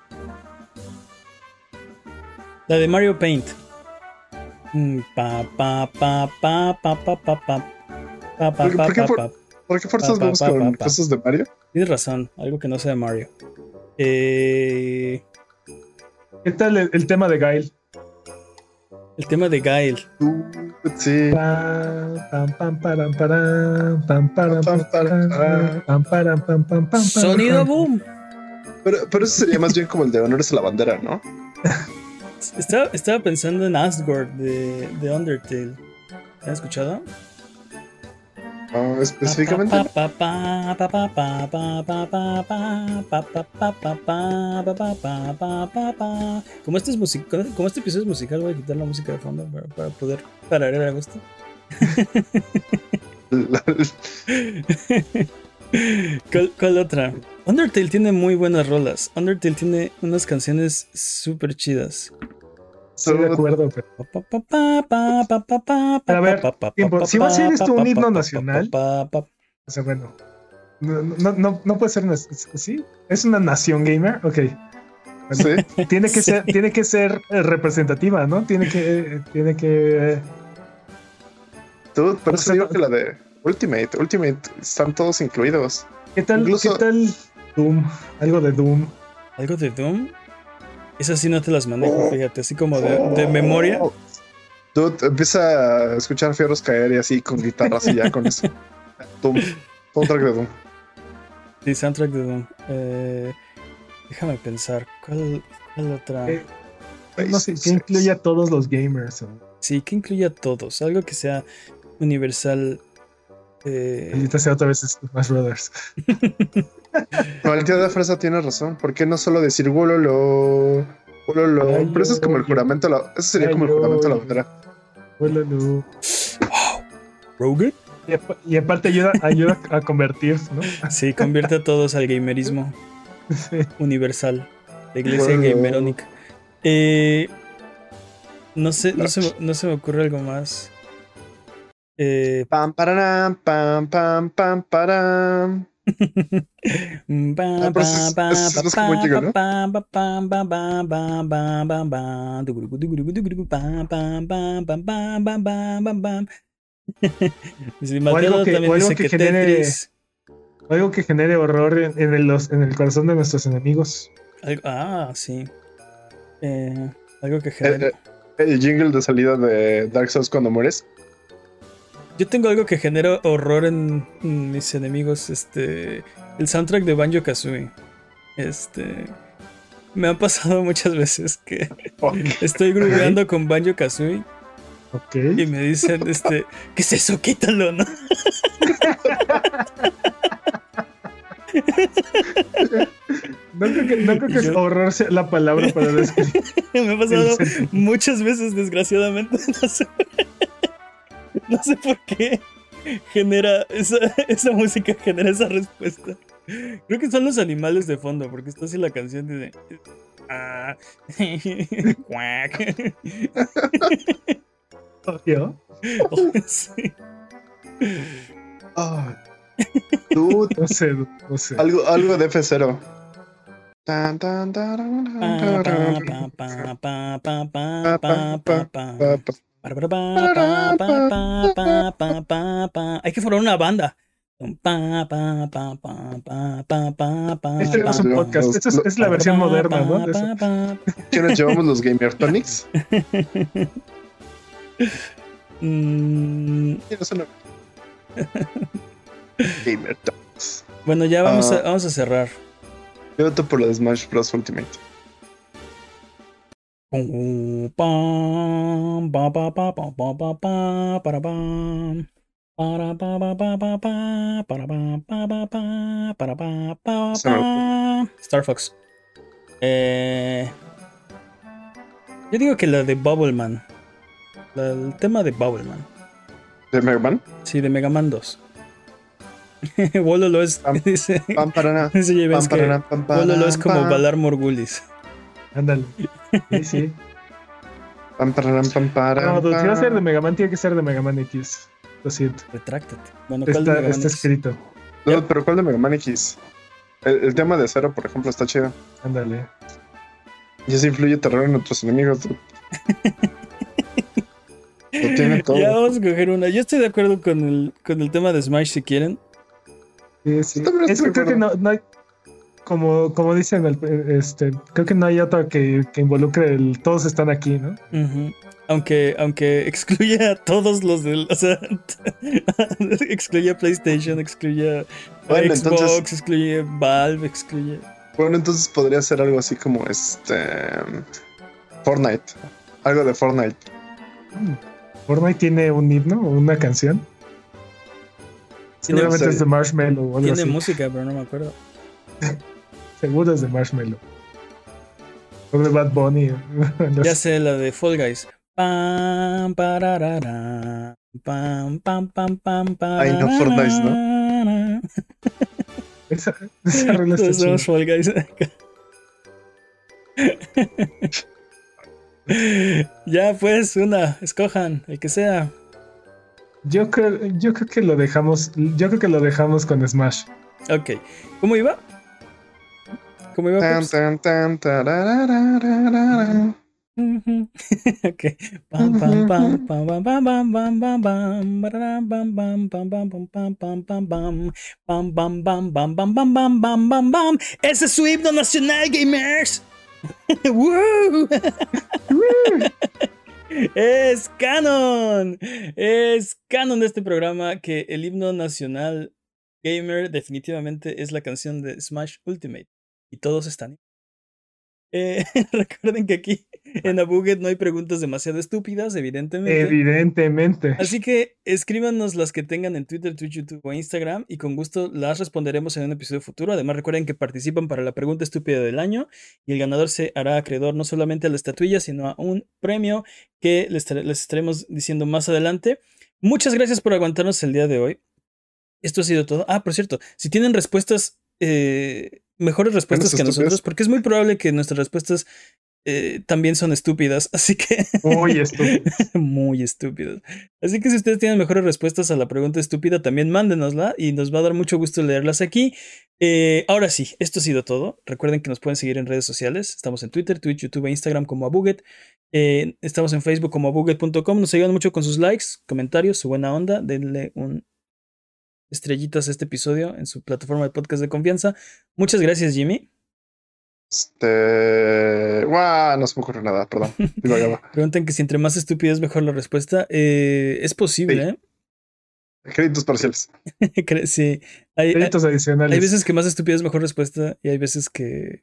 La de Mario Paint. Mm, Pa, pa, pa, pa, pa, pa, pa, pa. Pa, pa, ¿Por qué- pa, por por- pa. ¿Por qué fuerzas Pa, pa, vamos pa, con pa, pa. cosas de Mario? Tienes razón, algo que no sea de Mario. Eh, ¿Qué tal el, el tema de Gail? el tema de Gail. Uh, sí. Sonido boom. Pero, pero eso sería más bien como el de honores a la bandera, ¿no? Estaba, estaba pensando en Asgore de, de Undertale. ¿Has escuchado? Uh, específicamente. Como este, es music como este episodio es musical, voy a quitar la música de fondo para, para poder parar el agosto. ¿Cuál, cuál otra? Undertale tiene muy buenas rolas. Undertale tiene unas canciones súper chidas. Estoy de acuerdo, pero. Pero a ver, tiempo, si va a ser esto un himno nacional. O sea, bueno. No, no, no, no puede ser una. ¿Sí? ¿Es una nación gamer? Ok. Sí. Tiene que Sí. ser, tiene que ser eh, representativa, ¿no? Tiene que, tiene que. eh, Dude, por O sea, digo no- que la de Ultimate, Ultimate, están todos incluidos. ¿Qué tal? Incluso- ¿Qué tal Doom? Algo de Doom. ¿Algo de Doom? Esas sí no te las manejo, fíjate, así como de, de memoria. Dude, empieza a escuchar fierros caer y así con guitarras y ya con eso. Doom. Soundtrack de Doom. Sí, soundtrack de Doom. Eh, déjame pensar, ¿cuál, cuál otra? Eh, No sé, que incluye a todos los gamers. Sí, que incluya a todos, algo que sea universal. Eh, Ahorita sea otra vez Smash Brothers. No, el tío de Fresa tiene razón. ¿Por qué no solo decir wololo? Wololo. Ay, Pero eso es como el juramento a la. Eso sería Ay, como el juramento a la bandera. Hola, Lu. Rogue. Y, apa- y aparte ayuda, ayuda a convertir, ¿no? Sí, convierte a todos al gamerismo Sí. universal. La iglesia Bueno. gamerónica. Eh, no sé, no se, me- no se me ocurre algo más. Eh, pam, paranam, pam, pam, pam, param. Que algo que genere horror en, en, el, los, en, el, corazón de nuestros enemigos. Algo, ah, sí. Eh, algo que genere. El, el, jingle de salida de Dark Souls cuando mueres. Yo tengo algo que genera horror en mis enemigos. Este. El soundtrack de Banjo Kazooie. Este. Me ha pasado muchas veces que estoy grubeando con Banjo Kazooie Ok. y me dicen, este, ¿qué es eso? Quítalo, ¿no? No creo que, no creo que yo- horror sea la palabra para describir. Me ha pasado muchas veces, desgraciadamente. No sé, no sé por qué genera esa, esa música, genera esa respuesta. Creo que son los animales de fondo, porque está así la canción de. Ah, cuac. Sí. Ah. Dude, No sé, no sé. algo, algo de F0. Hay que formar una banda. Este no es un podcast, es, la versión moderna, ¿no? ¿Qué nos llevamos los Gamertonics? mm. Gamertonics. Bueno, ya vamos, a, vamos a cerrar. Yo voto por la de Smash Bros. Ultimate. Star Fox. Eh, yo digo que la de Bubbleman. La- el tema de Bubbleman. ¿De Mega Man? Sí, de Mega Man 2. Wololo es. Pam, Dice, Pam, dice Wololo es como Valar Morgulis. Ándale. Sí, sí. Pam, parana, pam, parana, No, dude, si va a ser de. Mega Man, tiene que ser de Mega Man X. Lo siento. Retráctate. Bueno, ¿cuál de Está, Mega Man está X? escrito. No, pero ¿cuál de Mega Man X? El, el tema de Zero, por ejemplo, está chido. Ándale. Y eso influye terror en otros enemigos. Lo tiene todo. Ya vamos a coger una. Yo estoy de acuerdo con el, con el tema de Smash si quieren. Sí, sí. De creo que no, no hay. Como, como dicen, el- este, creo que no hay otra que, que involucre el. Todos están aquí, ¿no? Aunque, aunque excluye a todos los del. O sea, excluye a PlayStation, excluye a Bueno, Xbox, entonces- excluye Valve, excluye. Bueno, entonces podría ser algo así como este. Fortnite. Algo de Fortnite. Mm. Fortnite tiene un himno o una canción. Tiene, Seguramente es de Marshmallow o algo tiene así. música, pero no me acuerdo. Seguro es de Marshmallow. O de Bad Bunny. no Ya sé. sé la de Fall Guys. Pam, pararara, pam, pam, pam, pam, Ay, no, Fortnite, ¿no? Esa, esa rola está Todos chida. somos Fall Guys. ya pues, una, escojan, el que sea. Yo creo, yo creo que lo dejamos, yo creo que lo dejamos con Smash. Ok. ¿Cómo iba? ¿Cómo iba? Tan, tan, tan. Ese es su himno nacional, gamers. es canon. Es canon de este programa que el himno nacional gamer definitivamente es la canción de Smash Ultimate. Y todos están. Eh, recuerden que aquí en Abuget no hay preguntas demasiado estúpidas, evidentemente. Evidentemente. Así que escríbanos las que tengan en Twitter, Twitch, YouTube o Instagram y con gusto las responderemos en un episodio futuro. Además recuerden que participan para la pregunta estúpida del año y el ganador se hará acreedor no solamente a la estatuilla, sino a un premio que les, les estaremos diciendo más adelante. Muchas gracias por aguantarnos el día de hoy. Esto ha sido todo. Ah, por cierto, si tienen respuestas, eh, mejores respuestas que estúpidas. nosotros, porque es muy probable que nuestras respuestas eh, también son estúpidas, así que Muy estúpido. muy estúpidos. Así que si ustedes tienen mejores respuestas a la pregunta estúpida, también mándenosla y nos va a dar mucho gusto leerlas aquí. Eh, ahora sí, esto ha sido todo. Recuerden que nos pueden seguir en redes sociales. Estamos en Twitter, Twitch, YouTube e Instagram como Abuget. Eh, estamos en Facebook como abuget.com. Nos ayudan mucho con sus likes, comentarios, su buena onda. Denle un estrellitas a este episodio en su plataforma de podcast de confianza. Muchas gracias, Jimmy. Este. ¡Guau! No se me ocurre nada, perdón. Preguntan que si entre más estúpida es mejor la respuesta. Eh, es posible, Sí. ¿eh? Créditos parciales. Sí. Hay- Créditos adicionales. hay veces que más estúpida es mejor respuesta y hay veces que,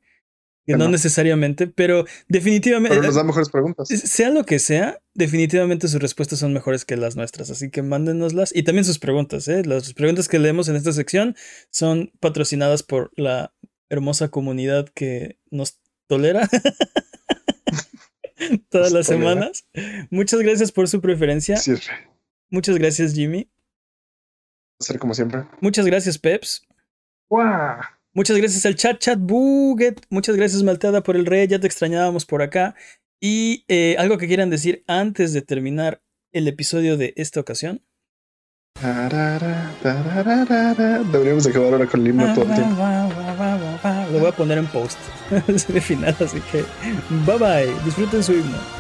no no. necesariamente, pero definitivamente, Pero nos da mejores preguntas. sea lo que sea, definitivamente sus respuestas son mejores que las nuestras. Así que mándenoslas y también sus preguntas. ¿eh? Las preguntas que leemos en esta sección son patrocinadas por la hermosa comunidad que nos tolera. Todas Nos las tolera. semanas. Muchas gracias por su preferencia. Sí, Muchas gracias, Jimmy. ser como siempre. Muchas gracias, Peps. ¡Guau! Muchas gracias al chat, chat Buget. Muchas gracias, Malteada, por el rey. Ya te extrañábamos por acá. Y eh, algo que quieran decir antes de terminar el episodio de esta ocasión. Deberíamos de acabar ahora con el himno todo el tiempo. Lo voy a poner en post. Es el final, así que bye bye. Disfruten su himno.